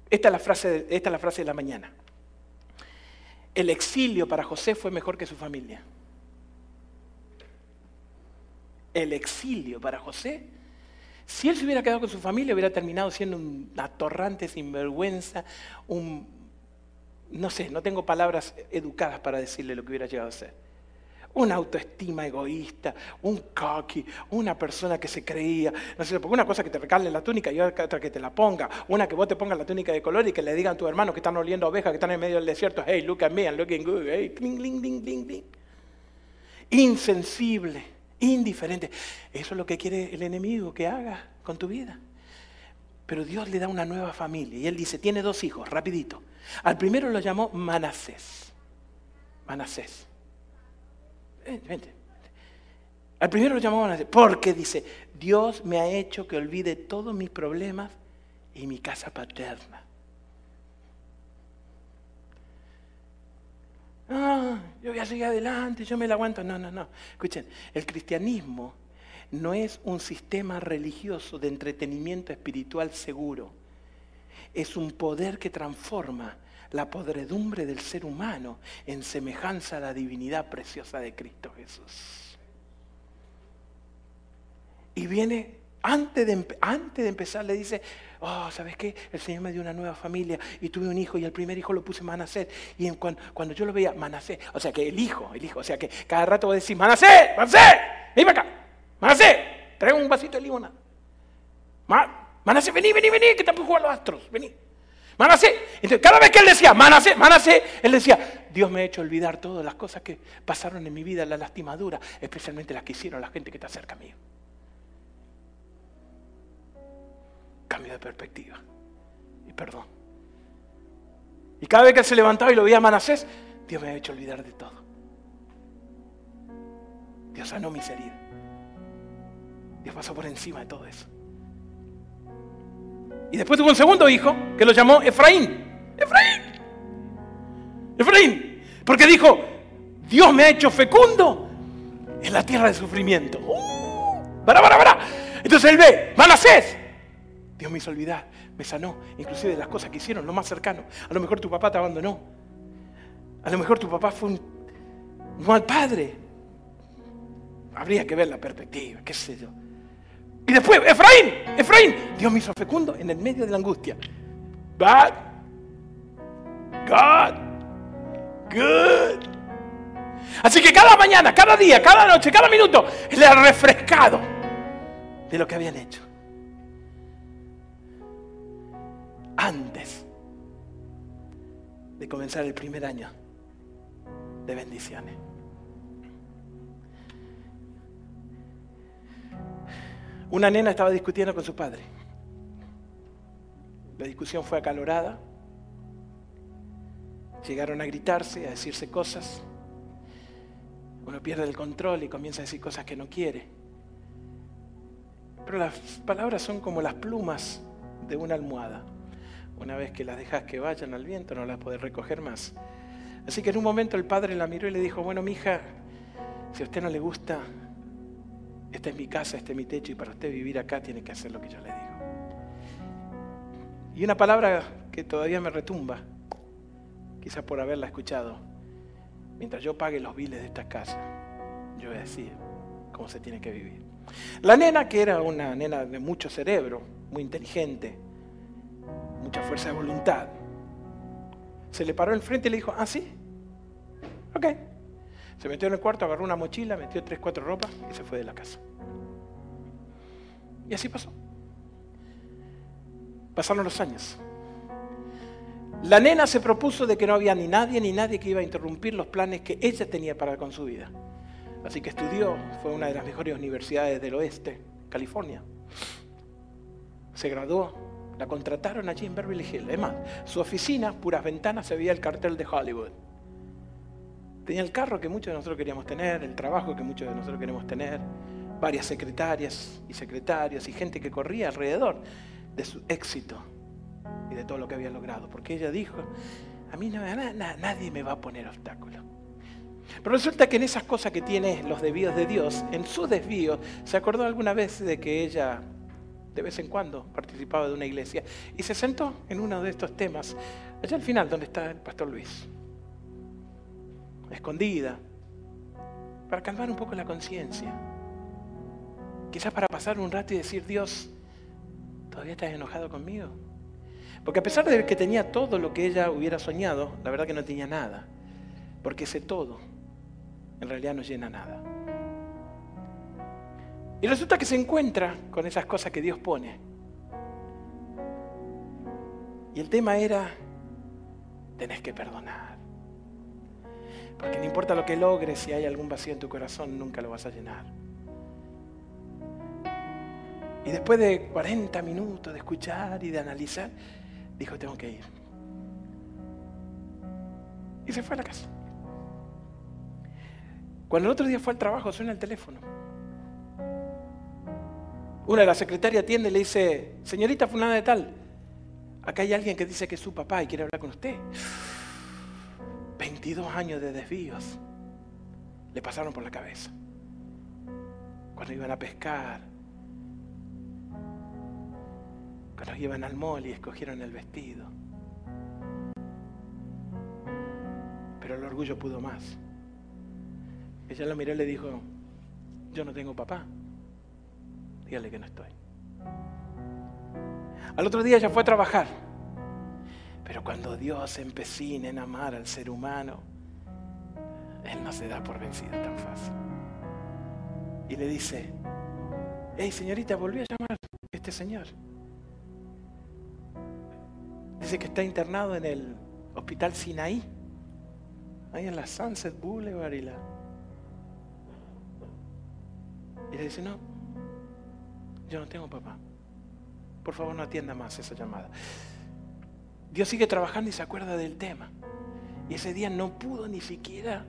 Speaker 2: esta es la frase, esta es la, frase de la mañana. El exilio para José fue mejor que su familia. El exilio para José, si él se hubiera quedado con su familia, hubiera terminado siendo un atorrante sinvergüenza, un, no sé, no tengo palabras educadas para decirle lo que hubiera llegado a ser una autoestima egoísta, un cocky, una persona que se creía, no sé, porque una cosa que te recale la túnica y otra que te la ponga, una que vos te pongas la túnica de color y que le digan a tu hermano que están oliendo ovejas, que están en medio del desierto, hey, look at me, I'm looking good, hey, cling, cling, cling, cling, cling. Insensible, indiferente. Eso es lo que quiere el enemigo que haga con tu vida. Pero Dios le da una nueva familia y él dice, tiene dos hijos, rapidito. Al primero lo llamó Manasés. Manasés. Al primero lo llamaban porque dice, Dios me ha hecho que olvide todos mis problemas y mi casa paterna. Ah, yo voy a seguir adelante, yo me la aguanto. No, no, no. Escuchen, el cristianismo no es un sistema religioso de entretenimiento espiritual seguro. Es un poder que transforma la podredumbre del ser humano en semejanza a la divinidad preciosa de Cristo Jesús. Y viene, antes de, antes de empezar, le dice, oh, ¿sabes qué? El Señor me dio una nueva familia y tuve un hijo y el primer hijo lo puse Manasés. Y cuando, cuando, yo lo veía, Manasés, o sea que el hijo, el hijo, o sea que cada rato voy a decir, Manasés, para acá, Manasés, traigo un vasito de limona. Manasés, vení, vení, vení, que te jugar los astros, vení. Manasés. Entonces, cada vez que él decía, Manasés, Manasés, él decía, Dios me ha hecho olvidar todas las cosas que pasaron en mi vida, las lastimaduras, especialmente las que hicieron la gente que está cerca mío. Cambio de perspectiva y perdón. Y cada vez que él se levantaba y lo veía a Dios me ha hecho olvidar de todo. Dios sanó mis heridas. Dios pasó por encima de todo eso. Y después tuvo un segundo hijo que lo llamó Efraín. Efraín. Efraín. Porque dijo, Dios me ha hecho fecundo en la tierra de sufrimiento. Uh, para, para, para. Entonces él ve, Manasés. Dios me hizo olvidar, me sanó, inclusive de las cosas que hicieron, lo más cercano. A lo mejor tu papá te abandonó. A lo mejor tu papá fue un mal padre. Habría que ver la perspectiva, qué sé yo. Y después, Efraín, Efraín, Dios me hizo fecundo en el medio de la angustia. Bad, God, good. Así que cada mañana, cada día, cada noche, cada minuto, le ha refrescado de lo que habían hecho. Antes de comenzar el primer año de bendiciones. Una nena estaba discutiendo con su padre. La discusión fue acalorada. Llegaron a gritarse, a decirse cosas. Uno pierde el control y comienza a decir cosas que no quiere. Pero las palabras son como las plumas de una almohada. Una vez que las dejas que vayan al viento, no las podés recoger más. Así que en un momento el padre la miró y le dijo, bueno, mija, si a usted no le gusta, esta es mi casa, este es mi techo y para usted vivir acá tiene que hacer lo que yo le digo. Y una palabra que todavía me retumba, quizás por haberla escuchado, mientras yo pague los biles de esta casa, yo voy a decir cómo se tiene que vivir. La nena, que era una nena de mucho cerebro, muy inteligente, mucha fuerza de voluntad, se le paró enfrente y le dijo, ah, sí, ok, se metió en el cuarto, agarró una mochila, metió tres, cuatro ropas y se fue de la casa. Y así pasó. Pasaron los años. La nena se propuso de que no había ni nadie ni nadie que iba a interrumpir los planes que ella tenía para con su vida. Así que estudió, fue una de las mejores universidades del oeste, California. Se graduó, la contrataron allí en Beverly Hills. Es más, su oficina, puras ventanas, se veía el cartel de Hollywood. Tenía el carro que muchos de nosotros queríamos tener, el trabajo que muchos de nosotros queremos tener, varias secretarias y secretarios y gente que corría alrededor de su éxito y de todo lo que había logrado. Porque ella dijo, a mí no, nadie me va a poner obstáculo. Pero resulta que en esas cosas que tiene los desvíos de Dios, en su desvío, se acordó alguna vez de que ella de vez en cuando participaba de una iglesia y se sentó en uno de estos temas, allá al final donde está el pastor Luis escondida, para calmar un poco la conciencia. Quizás para pasar un rato y decir, Dios, ¿todavía estás enojado conmigo? Porque a pesar de que tenía todo lo que ella hubiera soñado, la verdad que no tenía nada. Porque ese todo en realidad no llena nada. Y resulta que se encuentra con esas cosas que Dios pone. Y el tema era, tenés que perdonar. Porque no importa lo que logres, si hay algún vacío en tu corazón, nunca lo vas a llenar. Y después de 40 minutos de escuchar y de analizar, dijo, tengo que ir. Y se fue a la casa. Cuando el otro día fue al trabajo, suena el teléfono. Una de las secretarias atiende y le dice, señorita fulana de tal, acá hay alguien que dice que es su papá y quiere hablar con usted. 22 años de desvíos le pasaron por la cabeza. Cuando iban a pescar, cuando iban al mall y escogieron el vestido. Pero el orgullo pudo más. Ella lo miró y le dijo, yo no tengo papá. Dígale que no estoy. Al otro día ella fue a trabajar pero cuando Dios empecina en amar al ser humano, Él no se da por vencido tan fácil. Y le dice, hey señorita, volví a llamar a este señor. Dice que está internado en el hospital Sinaí, ahí en la Sunset Boulevard y la... Y le dice, no, yo no tengo papá. Por favor no atienda más esa llamada. Dios sigue trabajando y se acuerda del tema. Y ese día no pudo ni siquiera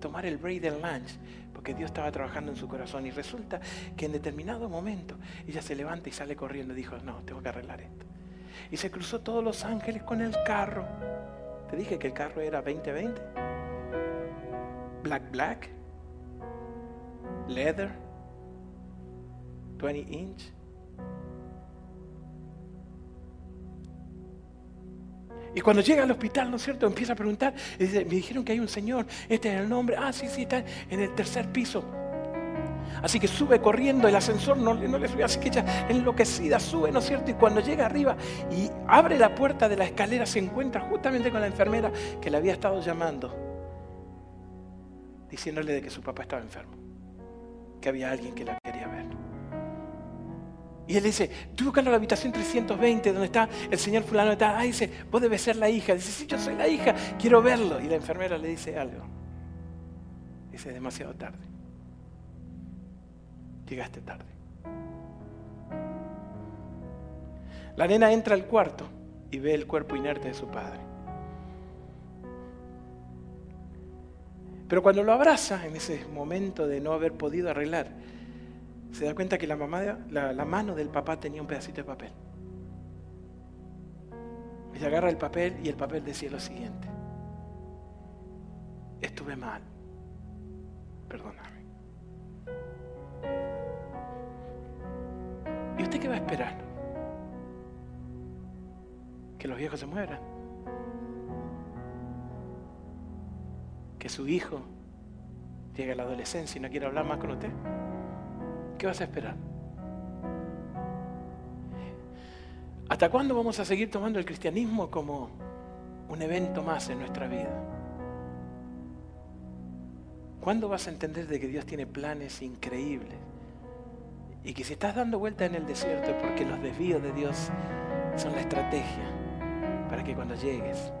Speaker 2: tomar el break lunch, porque Dios estaba trabajando en su corazón. Y resulta que en determinado momento ella se levanta y sale corriendo y dijo, no, tengo que arreglar esto. Y se cruzó todos los ángeles con el carro. Te dije que el carro era 2020. Black, black. Leather. 20 inch. Y cuando llega al hospital, ¿no es cierto? Empieza a preguntar. Y dice, me dijeron que hay un señor. Este es el nombre. Ah, sí, sí, está en el tercer piso. Así que sube corriendo, el ascensor no, no le sube, así que ella enloquecida sube, ¿no es cierto? Y cuando llega arriba y abre la puerta de la escalera, se encuentra justamente con la enfermera que le había estado llamando, diciéndole de que su papá estaba enfermo, que había alguien que la quería ver. Y él dice, estoy buscando la habitación 320 donde está el señor fulano. Está. Ah, dice, vos debes ser la hija. Dice, sí, yo soy la hija, quiero verlo. Y la enfermera le dice algo. Dice, es demasiado tarde. Llegaste tarde. La nena entra al cuarto y ve el cuerpo inerte de su padre. Pero cuando lo abraza, en ese momento de no haber podido arreglar, se da cuenta que la, mamá, la, mano del papá tenía un pedacito de papel. Ella agarra el papel y el papel decía lo siguiente. Estuve mal. Perdóname. ¿Y usted qué va a esperar? Que los viejos se mueran. Que su hijo llegue a la adolescencia y no quiera hablar más con usted. ¿Qué vas a esperar? ¿Hasta cuándo vamos a seguir tomando el cristianismo como un evento más en nuestra vida? ¿Cuándo vas a entender de que Dios tiene planes increíbles? Y que si estás dando vuelta en el desierto es porque los desvíos de Dios son la estrategia para que cuando llegues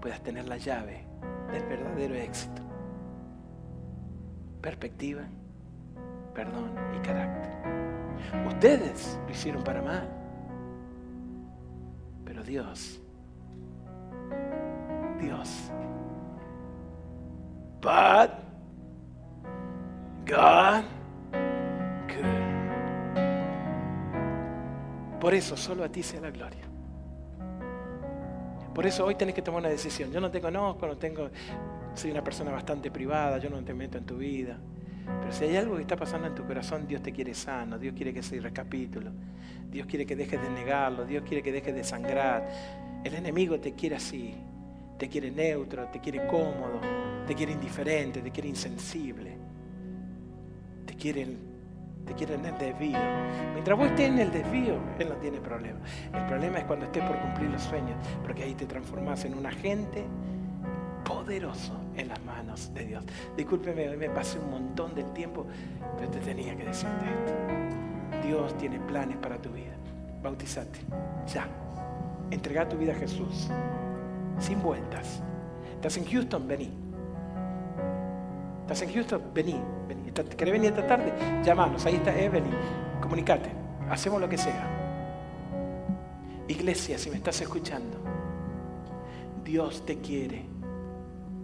Speaker 2: puedas tener la llave del verdadero éxito. Perspectiva, perdón y carácter. Ustedes lo hicieron para mal, pero Dios, Dios, but God, good. Por eso solo a ti sea la gloria. Por eso hoy tenés que tomar una decisión. Yo no te conozco, no tengo, soy una persona bastante privada, yo no te meto en tu vida. Pero si hay algo que está pasando en tu corazón, Dios te quiere sano, Dios quiere que se recapítulo, Dios quiere que dejes de negarlo, Dios quiere que dejes de sangrar. El enemigo te quiere así, te quiere neutro, te quiere cómodo, te quiere indiferente, te quiere insensible, te quiere, te quiere en el desvío. Mientras vos estés en el desvío, Él no tiene problema. El problema es cuando estés por cumplir los sueños, porque ahí te transformas en un agente poderoso en las manos de Dios. Discúlpeme, hoy me pasé un montón del tiempo, pero te tenía que decirte esto. Dios tiene planes para tu vida. Bautizate, ya. Entrega tu vida a Jesús, sin vueltas. ¿Estás en Houston? Vení. ¿Estás en Houston? Vení. vení. ¿Querés venir esta tarde? Llámanos, ahí está Evelyn. Comunicate, hacemos lo que sea. Iglesia, si me estás escuchando, Dios te quiere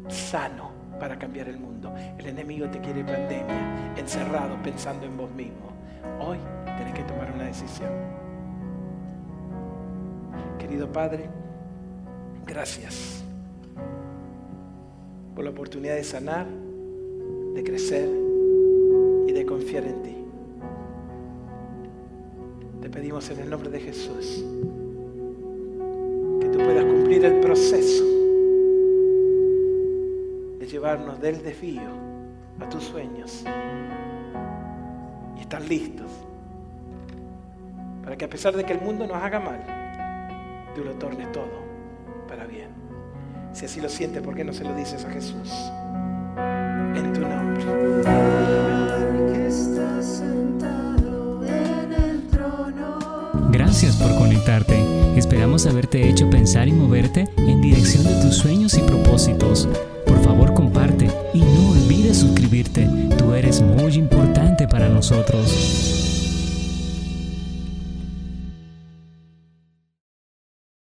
Speaker 2: sano para cambiar el mundo. El enemigo te quiere pandemia, encerrado, pensando en vos mismo. Hoy tenés que tomar una decisión. Querido Padre, gracias por la oportunidad de sanar, de crecer y de confiar en ti. Te pedimos en el nombre de Jesús que tú puedas cumplir el proceso llevarnos del desvío a tus sueños y estar listos para que a pesar de que el mundo nos haga mal, tú lo tornes todo para bien. Si así lo sientes, ¿por qué no se lo dices a Jesús? En tu nombre.
Speaker 1: Gracias por conectarte. Esperamos haberte hecho pensar y moverte en dirección de tus sueños y propósitos. Favor, comparte y no olvides suscribirte. Tú eres muy importante para nosotros.